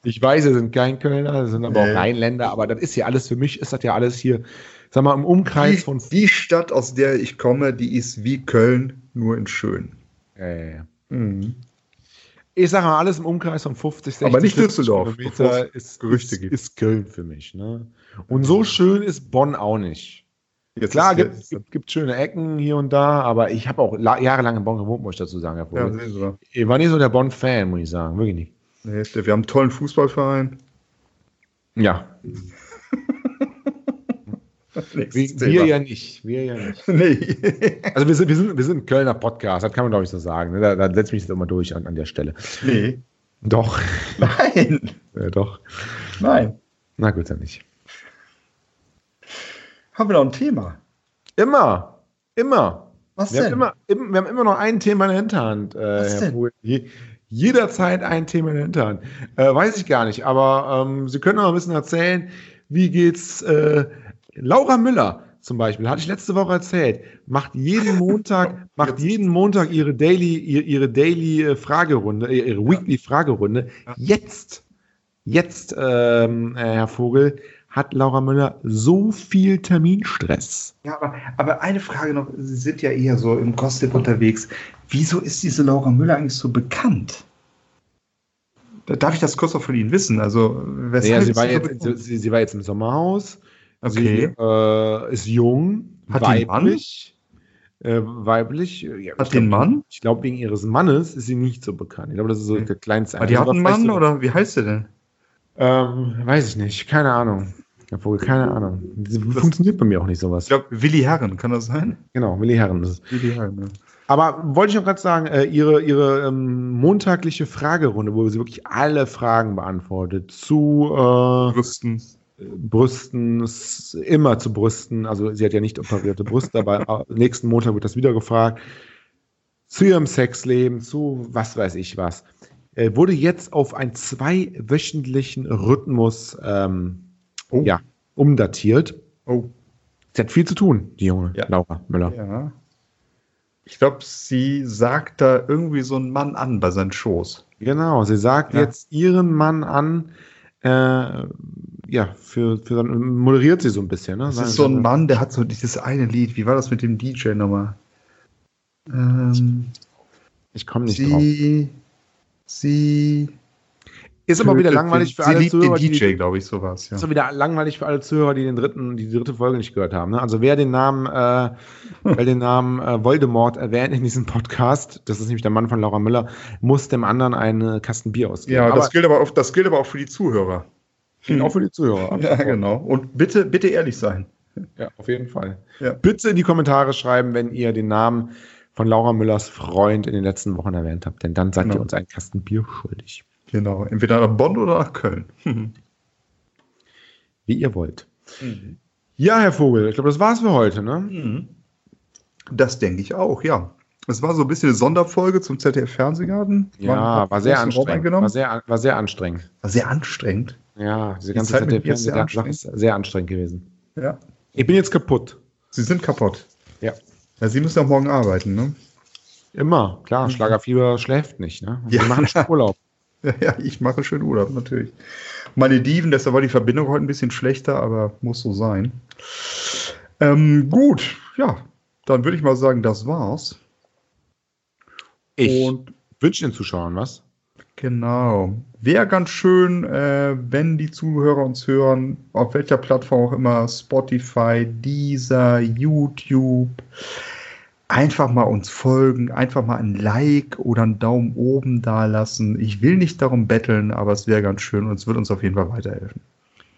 S2: ich weiß, sie sind kein Kölner, sie sind aber
S3: Nee.
S2: auch Rheinländer, aber das ist ja alles für mich, ist das ja alles hier, sag mal, im Umkreis
S3: Die,
S2: von.
S3: die Stadt, aus der ich komme, die ist wie Köln, nur in schön.
S2: Äh,
S3: Mhm.
S2: ich sage mal, alles im Umkreis von 50, 60
S3: Aber nicht
S2: 70
S3: Düsseldorf,
S2: Kilometer
S3: es
S2: ist,
S3: Gerüchte
S2: ist,
S3: gibt.
S2: ist Köln für mich. Ne? Und so schön ist Bonn auch nicht.
S3: Jetzt
S2: Klar, gibt, gibt, gibt schöne Ecken hier und da, aber ich habe auch la- jahrelang in Bonn gewohnt, muss ich dazu sagen, Herr
S3: Ja,
S2: Vogel.
S3: mal.
S2: Ich war nicht so der Bonn-Fan, muss ich sagen, wirklich nicht.
S3: Nee, wir haben einen tollen Fußballverein.
S2: Ja, wir, wir ja nicht, wir ja nicht.
S3: Nee.
S2: Also wir sind, wir sind, wir sind ein Kölner Podcast, das kann man glaube ich so sagen. ne? Da, da setze ich mich jetzt immer durch an, an der Stelle.
S3: nee.
S2: Doch,
S3: Nein.
S2: äh, doch.
S3: Nein.
S2: Na gut, dann nicht.
S3: Haben wir noch ein Thema?
S2: Immer, immer.
S3: Was
S2: Wir
S3: denn?
S2: haben, immer, im, wir haben immer noch ein Thema in der Hinterhand, äh,
S3: Was
S2: Herr. Je, jederzeit ein Thema in der Hinterhand. Äh, weiß ich gar nicht, aber ähm, Sie können noch ein bisschen erzählen, wie geht's äh, Laura Müller zum Beispiel, hatte ich letzte Woche erzählt, macht jeden Montag, macht jeden Montag ihre Daily, ihre, Daily äh, Fragerunde, äh, ihre Weekly Fragerunde. Jetzt, jetzt, ähm, äh, Herr Vogel, hat Laura Müller so viel Terminstress?
S3: Ja, aber, aber eine Frage noch. Sie sind ja eher so im Gossip unterwegs. Wieso ist diese Laura Müller eigentlich so bekannt? Da darf ich das kurz auch von Ihnen wissen? Also,
S2: Ja, sie, war
S3: sie
S2: jetzt, sie, sie war jetzt im Sommerhaus.
S3: Okay.
S2: Sie äh, ist jung,
S3: Hat
S2: weiblich. Äh, weiblich. äh, Ja,
S3: Hat den
S2: glaub-
S3: Mann?
S2: Ich glaube, wegen ihres Mannes ist sie nicht so bekannt. Ich glaube, das ist so der kleinste.
S3: Aber die hat einen Mann oder wie heißt der denn?
S2: Ähm, weiß ich nicht. Keine Ahnung. Vogel, keine Ahnung. Funktioniert bei mir auch nicht sowas.
S3: Ich glaube, Willi Herren, kann das sein?
S2: Genau, Willi Herren.
S3: Willi Herren, ja.
S2: Aber wollte ich noch gerade sagen, äh, ihre, ihre ähm, montagliche Fragerunde, wo sie wirklich alle Fragen beantwortet, zu äh,
S3: Brüsten.
S2: Brüsten, immer zu Brüsten, also sie hat ja nicht operierte Brüste, aber äh, nächsten Montag wird das wieder gefragt, zu ihrem Sexleben, zu was weiß ich was, äh, wurde jetzt auf einen zweiwöchentlichen Rhythmus ähm,
S3: Oh.
S2: ja, umdatiert.
S3: Oh.
S2: Sie hat viel zu tun, die junge
S3: Ja.
S2: Laura Müller.
S3: Ja. Ich glaube, sie sagt da irgendwie so einen Mann an bei seinen Shows.
S2: Genau, sie sagt
S3: Ja.
S2: jetzt ihren Mann an, äh, ja, für, für dann moderiert sie so ein bisschen. Ne?
S3: Das ist so
S2: sie-
S3: ein Mann, der hat so dieses eine Lied. Wie war das mit dem DJ nochmal? Ähm,
S2: Ich komme nicht drauf.
S3: Sie.
S2: Ist aber wieder langweilig für alle
S3: sie liebt
S2: Zuhörer,
S3: den
S2: die,
S3: DJ, glaube ich, sowas. Ja.
S2: ist wieder langweilig für alle Zuhörer, die den dritten, die dritte Folge nicht gehört haben. Ne? Also wer den Namen, äh, wer den Namen äh, Voldemort erwähnt in diesem Podcast, das ist nämlich der Mann von Laura Müller, muss dem anderen einen Kasten Bier ausgeben.
S3: Ja,
S2: aber
S3: das gilt, aber auch, das gilt aber auch für die Zuhörer.
S2: gilt auch für die Zuhörer.
S3: Ja, genau. Und bitte, bitte ehrlich sein.
S2: Ja, auf jeden Fall.
S3: Ja.
S2: Bitte in die Kommentare schreiben, wenn ihr den Namen von Laura Müllers Freund in den letzten Wochen erwähnt habt, denn dann seid
S3: Genau.
S2: ihr uns einen Kasten Bier schuldig.
S3: Genau. Entweder nach Bonn oder nach Köln.
S2: Wie ihr wollt. Ja, Herr Vogel, ich glaube, das war's für heute, ne?
S3: Das denke ich auch, ja. Es war so ein bisschen eine Sonderfolge zum ZDF-Fernsehgarten.
S2: Ja, war sehr
S3: großen Raum
S2: anstrengend. War sehr, war sehr anstrengend.
S3: War sehr anstrengend.
S2: Ja, diese
S3: Die
S2: ganze
S3: Zeit mit mir ist sehr
S2: ZDF-Sache
S3: anstrengend.
S2: ist sehr anstrengend gewesen.
S3: Ja.
S2: Ich bin jetzt kaputt.
S3: Sie sind kaputt.
S2: Ja.
S3: Ja, Sie müssen auch morgen arbeiten, ne?
S2: Immer, klar. Schlagerfieber schläft nicht, ne?
S3: Ja.
S2: Wir machen schon Urlaub.
S3: Ja, ja, ich mache schön Urlaub, natürlich. Meine Diven, deshalb war die Verbindung heute ein bisschen schlechter, aber muss so sein. Ähm, gut, ja, dann würde ich mal sagen, das war's.
S2: Ich
S3: Und
S2: wünsche den Zuschauern was.
S3: Genau. Wäre ganz schön, äh, wenn die Zuhörer uns hören, auf welcher Plattform auch immer, Spotify, Deezer, YouTube, einfach mal uns folgen, einfach mal ein Like oder einen Daumen oben da lassen. Ich will nicht darum betteln, aber es wäre ganz schön und es wird uns auf jeden Fall weiterhelfen.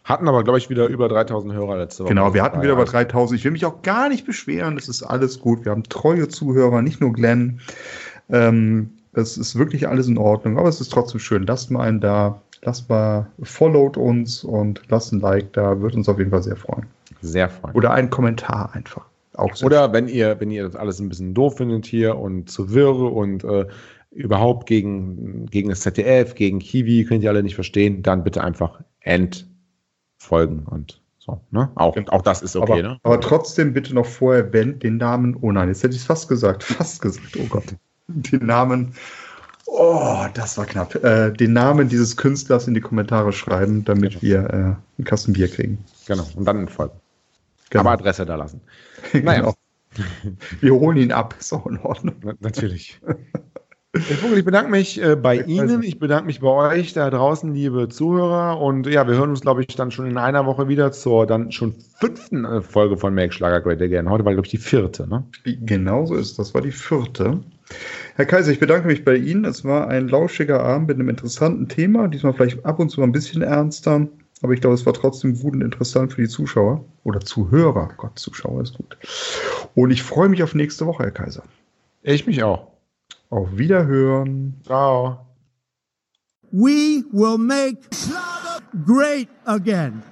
S2: Hatten aber, glaube ich, wieder über 3000 Hörer letzte Woche.
S3: Genau, wir hatten wieder über
S2: Ja.
S3: 3000. Ich will mich auch gar nicht beschweren, es ist alles gut. Wir haben treue Zuhörer, nicht nur Glenn. Ähm, es ist wirklich alles in Ordnung, aber es ist trotzdem schön. Lasst mal einen da, lasst mal, followt uns und lasst ein Like da, wird uns auf jeden Fall sehr freuen.
S2: Sehr freundlich.
S3: Oder einen Kommentar einfach. Auch sehr
S2: Oder wenn ihr, wenn ihr das alles ein bisschen doof findet hier und zu wirr und äh, überhaupt gegen, gegen das ZDF, gegen Kiwi, könnt ihr alle nicht verstehen, dann bitte einfach entfolgen und so. Ne? Auch, auch das ist okay,
S3: aber,
S2: ne?
S3: aber trotzdem bitte noch vorher, wenn den Namen, oh nein, jetzt hätte ich es fast gesagt, fast gesagt, oh Gott, den Namen, oh, das war knapp, äh, den Namen dieses Künstlers in die Kommentare schreiben, damit wir äh, einen Kasten Bier kriegen.
S2: Genau. Und dann entfolgen.
S3: Genau.
S2: Aber Adresse da lassen. Naja.
S3: Genau. Wir holen ihn ab, ist auch in Ordnung.
S2: Na, natürlich. Vogel, ich bedanke mich äh, bei
S3: Ich
S2: Ihnen, ich bedanke mich bei euch da draußen, liebe Zuhörer. Und ja, wir hören uns, glaube ich, dann schon in einer Woche wieder zur dann schon fünften äh, Folge von Make Schlager Great Again. Heute war, glaube ich, die vierte, ne?
S3: Genau so ist, das war die vierte. Herr Kaiser, ich bedanke mich bei Ihnen. Es war ein lauschiger Abend mit einem interessanten Thema. Diesmal vielleicht ab und zu mal ein bisschen ernster. Aber ich glaube, es war trotzdem gut und interessant für die Zuschauer. Oder Zuhörer. Gott, Zuschauer ist gut. Und ich freue mich auf nächste Woche, Herr Kaiser.
S2: Ich mich auch.
S3: Auf Wiederhören.
S2: Ciao.
S8: We will make Schlager great again.